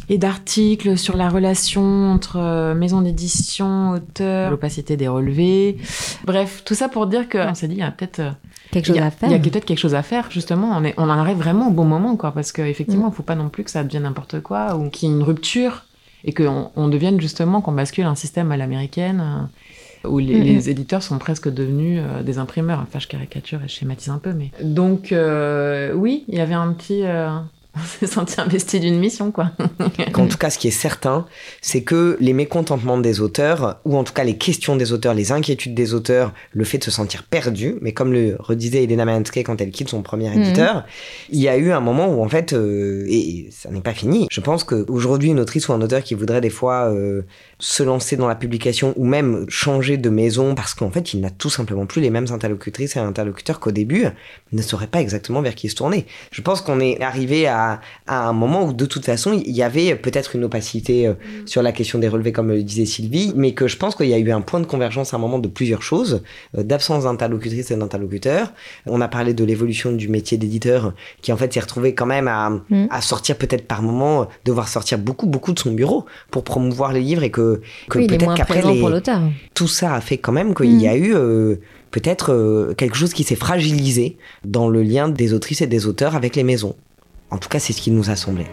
et d'articles sur la relation entre euh, maison d'édition, auteur, l'opacité des relevés. Bref, tout ça pour dire qu'on s'est dit, il y a peut-être euh, Quelque chose a- à faire. Il y a peut-être quelque chose à faire, justement. On, est, on en arrive vraiment au bon moment, quoi. Parce qu'effectivement, il Mm. ne faut pas non plus que ça devienne n'importe quoi ou qu'il y ait une rupture et qu'on on devienne justement, qu'on bascule un système à l'américaine euh, où les, les éditeurs sont presque devenus euh, des imprimeurs. Enfin, je caricature et je schématise un peu, mais. Donc, euh, oui, il y avait un petit. euh, On s'est senti investi d'une mission, quoi. En tout cas, ce qui est certain, c'est que les mécontentements des auteurs, ou en tout cas les questions des auteurs, les inquiétudes des auteurs, le fait de se sentir perdu, mais comme le redisait Elena Mansky quand elle quitte son premier Mhm. éditeur, il y a eu un moment où en fait, euh, et ça n'est pas fini, je pense qu'aujourd'hui, une autrice ou un auteur qui voudrait des fois euh, se lancer dans la publication ou même changer de maison parce qu'en fait, il n'a tout simplement plus les mêmes interlocutrices et interlocuteurs qu'au début, ne saurait pas exactement vers qui se tourner. Je pense qu'on est arrivé à, à un moment où de toute façon, il y avait peut-être une opacité euh, sur la question des relevés, comme le disait Sylvie, mais que je pense qu'il y a eu un point de convergence à un moment de plusieurs choses, euh, d'absence d'interlocutrices et d'interlocuteurs. On a parlé de l'évolution du métier d'éditeur qui en fait s'est retrouvé quand même à, Mm. à sortir peut-être par moment, devoir sortir beaucoup beaucoup de son bureau pour promouvoir les livres et que, que Oui, peut-être qu'après tout ça a fait quand même qu'il Mm. y a eu euh, peut-être euh, quelque chose qui s'est fragilisé dans le lien des autrices et des auteurs avec les maisons. En tout cas, c'est ce qui nous a semblé.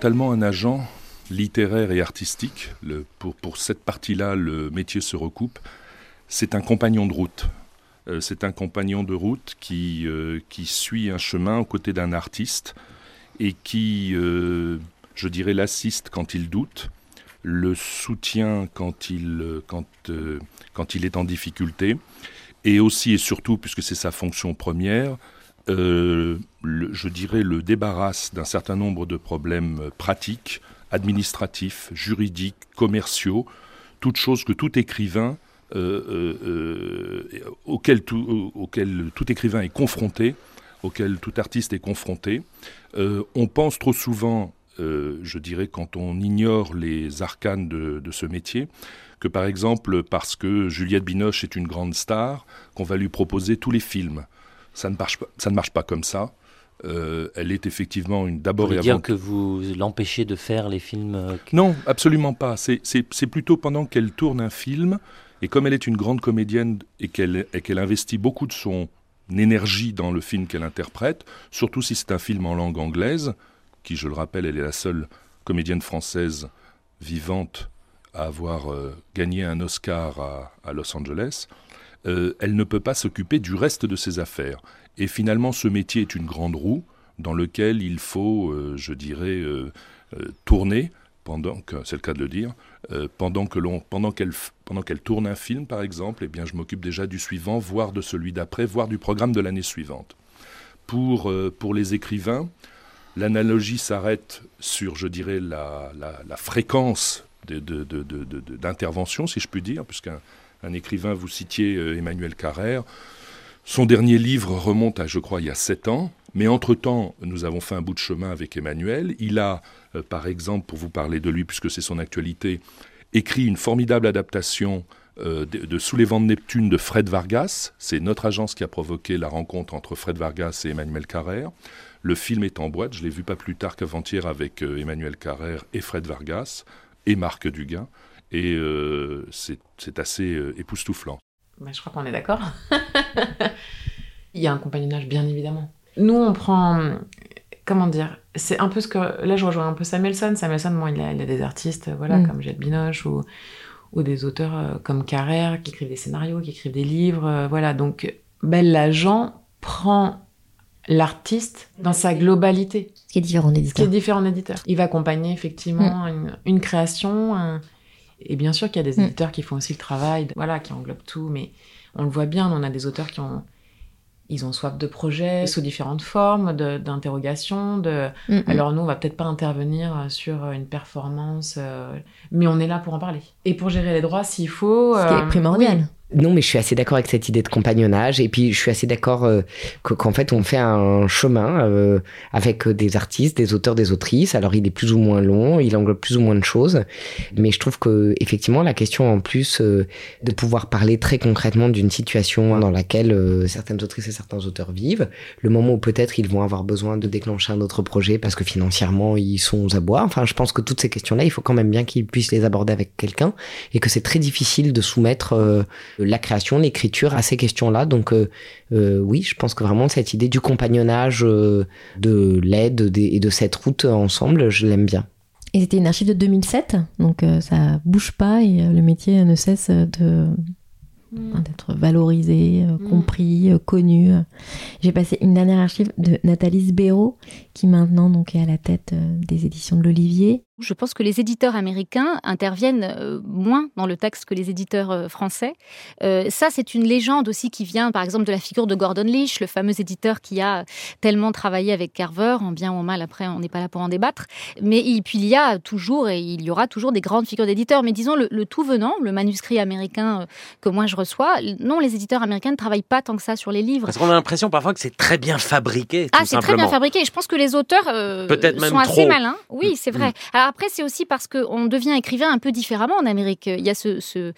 Tellement un agent littéraire et artistique, le- pour, pour cette partie-là, le métier se recoupe, c'est un compagnon de route. Euh, c'est un compagnon de route qui, euh, qui suit un chemin aux côtés d'un artiste et qui, euh, je dirais, l'assiste quand il doute, le soutient quand il, euh, quand, euh, quand il est en difficulté, et aussi et surtout, puisque c'est sa fonction première, je dirais le débarrasse d'un certain nombre de problèmes pratiques, administratifs, juridiques, commerciaux, toutes choses que tout écrivain auquel, tout, auquel tout écrivain est confronté, auquel tout artiste est confronté. Euh, on pense trop souvent, euh, je dirais, quand on ignore les arcanes de, de ce métier, que par exemple, parce que Juliette Binoche est une grande star, qu'on va lui proposer tous les films. Ça ne marche pas, ça ne marche pas comme ça. Euh, elle est effectivement une d'abord et avant dire que vous l'empêchez de faire les films non, absolument pas. C'est- plutôt pendant qu'elle tourne un film, et comme elle est une grande comédienne et qu'elle et qu'elle investit beaucoup de son énergie dans le film qu'elle interprète, surtout si c'est un film en langue anglaise, qui, je le rappelle, elle est la seule comédienne française vivante à avoir euh, gagné un Oscar à, Los Angeles, euh, elle ne peut pas s'occuper du reste de ses affaires. Et finalement, ce métier est une grande roue dans lequel il faut, euh, je dirais, tourner pendant que c'est le cas de le dire, euh, pendant que l'on pendant qu'elle pendant qu'elle tourne un film par exemple, eh bien je m'occupe déjà du suivant, voire de celui d'après, voire du programme de l'année suivante. Pour euh, pour les écrivains, l'analogie s'arrête sur, je dirais, la, la, la fréquence d'intervention, si je puis dire, puisqu'un un écrivain, vous citiez euh, Emmanuel Carrère, son dernier livre remonte à, je crois, il y a sept ans, mais entre-temps, nous avons fait un bout de chemin avec Emmanuel. Il a, euh, par exemple, pour vous parler de lui, puisque c'est son actualité, écrit une formidable adaptation euh, de, Sous les vents de Neptune de Fred Vargas. C'est notre agence qui a provoqué la rencontre entre Fred Vargas et Emmanuel Carrère. Le film est en boîte, je l'ai vu pas plus tard qu'avant-hier avec euh, Emmanuel Carrère et Fred Vargas et Marc Duguin. Et c'est assez époustouflant. Bah, je crois qu'on est d'accord. Il y a un compagnonnage, bien évidemment. Nous, on prend. Comment dire C'est un peu ce que. Là, je rejoins un peu Samuelson. Samuelson, bon, il, a, il a des artistes euh, voilà, Mm. comme Jette Binoche ou, ou des auteurs euh, comme Carrère qui écrivent des scénarios, qui écrivent des livres. euh, voilà. Donc, l'agent prend l'artiste dans sa globalité. Ce qui est différent Ce qui d'éditeur. est différent d'éditeur. Il va accompagner effectivement une, une création. un- Et bien sûr qu'il y a des Mm. éditeurs qui font aussi le travail, voilà, qui englobent tout, mais on le voit bien, on a des auteurs qui ont. Ils ont soif de projets sous différentes formes, de- d'interrogations. De, Mm. Alors nous, on va peut-être pas intervenir sur une performance, euh, mais on est là pour en parler. Et pour gérer les droits s'il faut. Ce qui est euh, primordial. oui. Non, mais je suis assez d'accord avec cette idée de compagnonnage. Et puis, je suis assez d'accord euh, que- qu'en fait, on fait un chemin euh, avec des artistes, des auteurs, des autrices. Alors, il est plus ou moins long, il englobe plus ou moins de choses. Mais je trouve que, effectivement, la question en plus euh, de pouvoir parler très concrètement d'une situation dans laquelle euh, certaines autrices et certains auteurs vivent, le moment où peut-être ils vont avoir besoin de déclencher un autre projet parce que financièrement, ils sont aux abois. Enfin, je pense que toutes ces questions-là, il faut quand même bien qu'ils puissent les aborder avec quelqu'un et que c'est très difficile de soumettre euh, la création, l'écriture à ces questions-là. Donc euh, euh, oui, je pense que vraiment cette idée du compagnonnage, euh, de l'aide et de cette route ensemble, je l'aime bien. Et c'était une archive de 2007, donc euh, ça bouge pas et euh, le métier ne cesse de enfin, d'être valorisé, euh, compris, euh, connu. J'ai passé une dernière archive de Nathalie Béraud, qui maintenant donc est à la tête euh, des éditions de l'Olivier. Je pense que les éditeurs américains interviennent euh, moins dans le texte que les éditeurs euh, français. Euh, ça, c'est une légende aussi qui vient, par exemple, de la figure de Gordon Lish, le fameux éditeur qui a tellement travaillé avec Carver, en bien ou en mal, après, on n'est pas là pour en débattre. Mais il, puis il y a toujours, et il y aura toujours des grandes figures d'éditeurs. Mais disons, le, le tout venant, le manuscrit américain que moi je reçois, non, les éditeurs américains ne travaillent pas tant que ça sur les livres. Parce qu'on a l'impression parfois que c'est très bien fabriqué. Ah, c'est très bien fabriqué. Et je pense que les auteurs euh, sont assez malins. Oui, c'est vrai. Mm. Alors après, c'est aussi parce qu'on devient écrivain un peu différemment en Amérique. Il y a ce,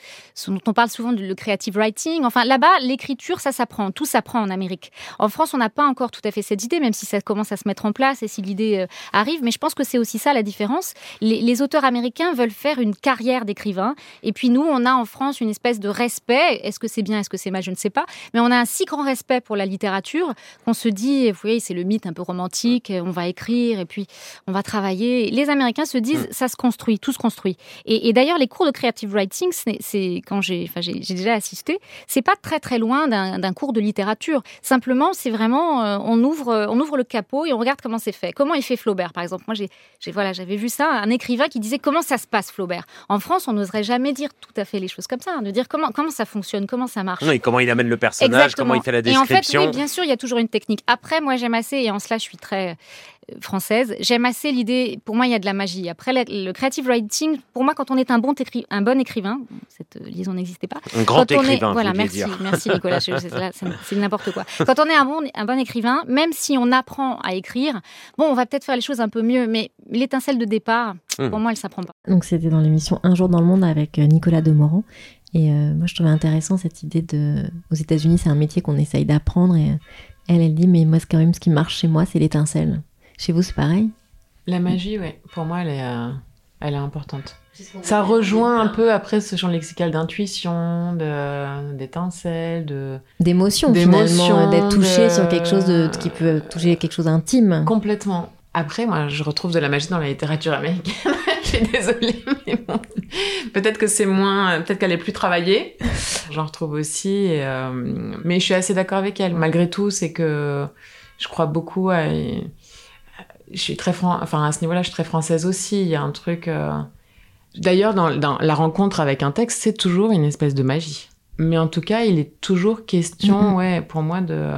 dont on parle souvent, le creative writing. Enfin, là-bas, l'écriture, ça s'apprend. Tout s'apprend en Amérique. En France, on n'a pas encore tout à fait cette idée, même si ça commence à se mettre en place et si l'idée euh, arrive. Mais je pense que c'est aussi ça la différence. Les, les auteurs américains veulent faire une carrière d'écrivain. Et puis nous, on a en France une espèce de respect. Est-ce que c'est bien, est-ce que c'est mal, je ne sais pas. Mais on a un si grand respect pour la littérature qu'on se dit, vous voyez, c'est le mythe un peu romantique. On va écrire et puis on va travailler. Les Américains se disent, ça se construit, tout se construit. Et, et d'ailleurs, les cours de creative writing, c'est quand j'ai, enfin, j'ai déjà assisté, c'est pas très très loin d'un d'un cours de littérature. Simplement, c'est vraiment, euh, on ouvre, on ouvre le capot et on regarde comment c'est fait. Comment est fait Flaubert, par exemple? Moi, j'ai, j'ai- voilà, j'avais vu ça, un écrivain qui disait comment ça se passe Flaubert? En France, on n'oserait jamais dire tout à fait les choses comme ça, hein, de dire comment comment ça fonctionne, comment ça marche. Oui, comment il amène le personnage, Exactement. comment il fait la Et en fait, description. oui, bien sûr, il y a toujours une technique. Après, moi, j'aime assez, et en cela, je suis très française, j'aime assez l'idée, pour moi, il y a de la magie. Après, le, creative writing, pour moi, quand on est un bon, écri- un bon écrivain, cette euh, liaison n'existait pas. Un grand Quand on est- écrivain, Voilà, merci, dire. merci Nicolas, c'est n'importe quoi. Quand on est un bon, un bon écrivain, même si on apprend à écrire, bon, on va peut-être faire les choses un peu mieux, mais l'étincelle de départ, Mm. pour moi, elle s'apprend pas. Donc c'était dans l'émission Un jour dans le monde avec euh, Nicolas Demorand. Et euh, moi je trouvais intéressant cette idée de... Aux États-Unis c'est un métier qu'on essaye d'apprendre et elle, elle dit mais moi c'est quand même ce qui marche chez moi c'est l'étincelle. Chez vous c'est pareil La magie, ouais, pour moi, elle est, euh, elle est importante. Ça rejoint un peu après ce champ lexical d'intuition, de- d'étincelle, de D'émotion finalement, euh, d'être touché de- sur quelque chose de, qui peut toucher quelque chose d'intime. Complètement. Après, moi, je retrouve de la magie dans la littérature américaine. je suis désolée, mais bon. Peut-être que c'est moins. Peut-être qu'elle est plus travaillée. J'en retrouve aussi. et, euh, mais je suis assez d'accord avec elle. Malgré tout, c'est que je crois beaucoup à. Je suis très. fran- Enfin, à ce niveau-là, je suis très française aussi. Il y a un truc. euh, D'ailleurs, dans, dans la rencontre avec un texte, c'est toujours une espèce de magie. Mais en tout cas, il est toujours question, Mhm. ouais, pour moi, de,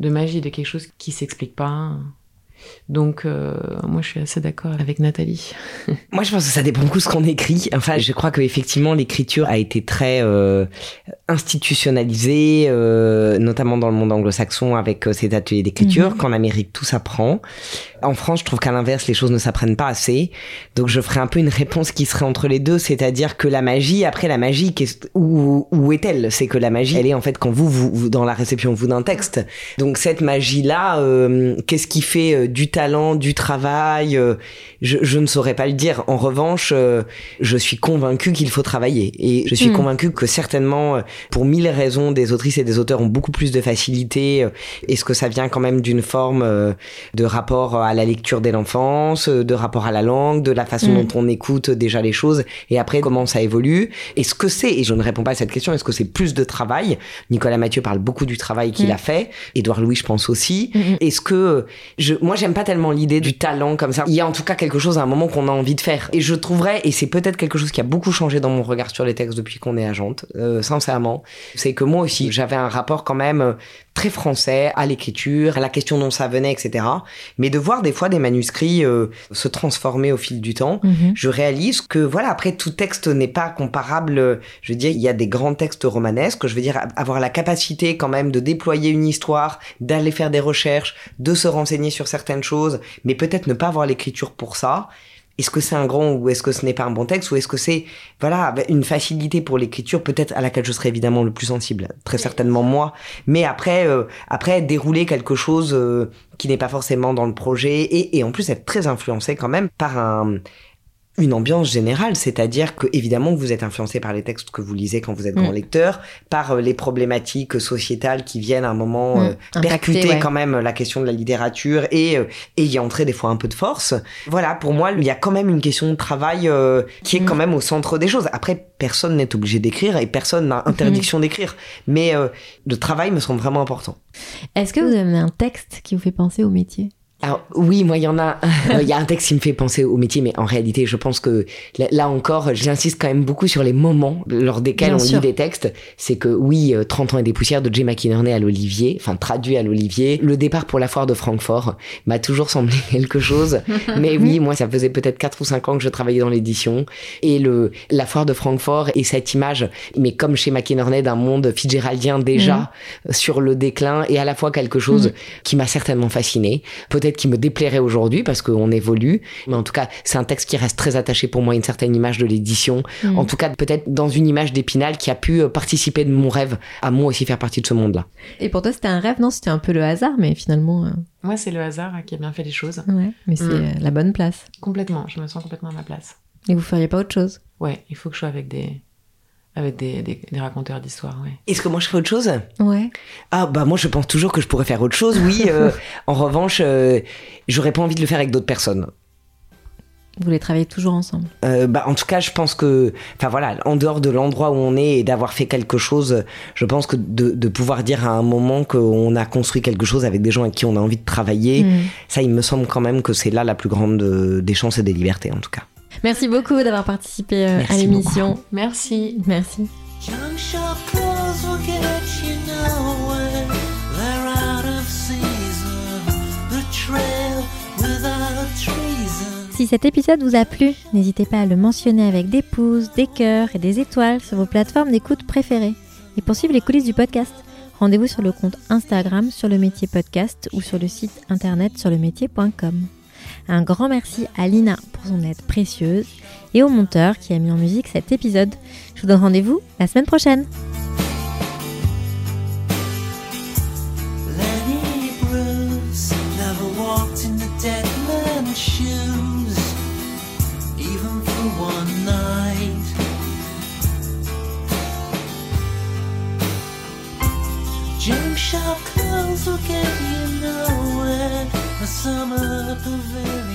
de magie, de quelque chose qui s'explique pas. Donc, euh, moi, je suis assez d'accord avec Nathalie. Moi, je pense que ça dépend beaucoup de ce qu'on écrit. Enfin, je crois que effectivement, l'écriture a été très euh, institutionnalisée, euh, notamment dans le monde anglo-saxon avec ces ateliers d'écriture. Mhm. Qu'en Amérique, tout s'apprend. En France, je trouve qu'à l'inverse, les choses ne s'apprennent pas assez. Donc, je ferai un peu une réponse qui serait entre les deux, c'est-à-dire que la magie, après la magie, où, où est-elle? C'est que la magie, elle est en fait quand vous, vous, vous- dans la réception vous d'un texte. Donc, cette magie-là, qu'est-ce qui fait du talent, du travail euh, je, je ne saurais pas le dire. En revanche, euh, je suis convaincue qu'il faut travailler. Et je suis Mm. convaincue que certainement, euh, pour mille raisons, des autrices et des auteurs ont beaucoup plus de facilité. Est-ce que ça vient quand même d'une forme de rapport à la lecture dès l'enfance, de rapport à la langue, de la façon Mm. dont on écoute déjà les choses, et après comment ça évolue Est-ce que c'est, et je ne réponds pas à cette question, est-ce que c'est plus de travail? Nicolas Mathieu parle beaucoup du travail qu'il Mm. a fait. Édouard Louis, je pense aussi. Est-ce que je, moi, j'aime pas tellement l'idée du talent comme ça. Il y a en tout cas quelque chose à un moment qu'on a envie de faire. Et je trouverais, et c'est peut-être quelque chose qui a beaucoup changé dans mon regard sur les textes depuis qu'on est agente, euh, sincèrement, c'est que moi aussi, j'avais un rapport quand même euh, très français à l'écriture, à la question dont ça venait, etc. Mais de voir des fois des manuscrits euh, se transformer au fil du temps, Mhm. je réalise que voilà, après tout texte n'est pas comparable. Je veux dire, il y a des grands textes romanesques. Je veux dire, avoir la capacité quand même de déployer une histoire, d'aller faire des recherches, de se renseigner sur certaines choses, mais peut-être ne pas avoir l'écriture pour ça. Est-ce que c'est un grand ou est-ce que ce n'est pas un bon texte ou est-ce que c'est voilà une facilité pour l'écriture peut-être à laquelle je serais évidemment le plus sensible très certainement moi. Mais après euh, après dérouler quelque chose euh, qui n'est pas forcément dans le projet et, et en plus être très influencé quand même par un une ambiance générale, c'est-à-dire que évidemment vous êtes influencé par les textes que vous lisez quand vous êtes Mm. grand lecteur, par euh, les problématiques sociétales qui viennent à un moment Mm. euh, Impacter, percuter ouais. quand même la question de la littérature et, euh, et y entrer des fois un peu de force. Voilà, pour moi, il y a quand même une question de travail euh, qui est Mm. quand même au centre des choses. Après, personne n'est obligé d'écrire et personne n'a interdiction d'écrire, mais euh, le travail me semble vraiment important. Est-ce que vous avez un texte qui vous fait penser au métier? Alors oui, moi il y en a, euh, il y a un texte qui me fait penser au métier, mais en réalité, je pense que là, encore, j'insiste quand même beaucoup sur les moments lors desquels Bien on sûr. lit des textes. C'est que oui, euh, 30 ans et des poussières de Jay McInerney à l'Olivier, enfin traduit à l'Olivier. Le départ pour la foire de Francfort m'a toujours semblé quelque chose. mais oui, moi ça faisait peut-être 4 ou 5 ans que je travaillais dans l'édition et le la foire de Francfort et cette image, mais comme chez McInerney d'un monde fitzgeraldien déjà sur le déclin et à la fois quelque chose Mhm. qui m'a certainement fasciné, peut-être qui me déplairait aujourd'hui parce qu'on évolue, mais en tout cas c'est un texte qui reste très attaché pour moi à une certaine image de l'édition, Mhm. en tout cas peut-être dans une image d'Épinal qui a pu euh, participer de mon rêve à moi aussi faire partie de ce monde-là. Et pour toi, c'était un rêve Non, c'était un peu le hasard, mais finalement. euh, Moi, c'est le hasard qui a bien fait les choses. Ouais, mais c'est Mm. euh, la bonne place. Complètement, je me sens complètement à ma place. Et vous feriez pas autre chose? Ouais, il faut que je sois avec des, avec des, des, des raconteurs d'histoires, ouais. Est-ce que moi je ferais autre chose? Ouais. Ah bah moi je pense toujours que je pourrais faire autre chose, oui. euh, en revanche, euh, j'aurais pas envie de le faire avec d'autres personnes. Vous voulez travailler toujours ensemble? Euh, bah, en tout cas, je pense que, enfin voilà, en dehors de l'endroit où on est et d'avoir fait quelque chose, je pense que de, de pouvoir dire à un moment qu'on a construit quelque chose avec des gens avec qui on a envie de travailler, Mm. ça, il me semble quand même que c'est là la plus grande des chances et des libertés, en tout cas. Merci beaucoup d'avoir participé euh, à l'émission. beaucoup. Merci. Merci. Si cet épisode vous a plu, n'hésitez pas à le mentionner avec des pouces, des cœurs et des étoiles sur vos plateformes d'écoute préférées. Et pour suivre les coulisses du podcast, rendez-vous sur le compte Instagram sur le métier podcast ou sur le site internet sur le métier.com. Un grand merci à Lina pour son aide précieuse et au monteur qui a mis en musique cet épisode. Je vous donne rendez-vous la semaine prochaine. summer the prevailing.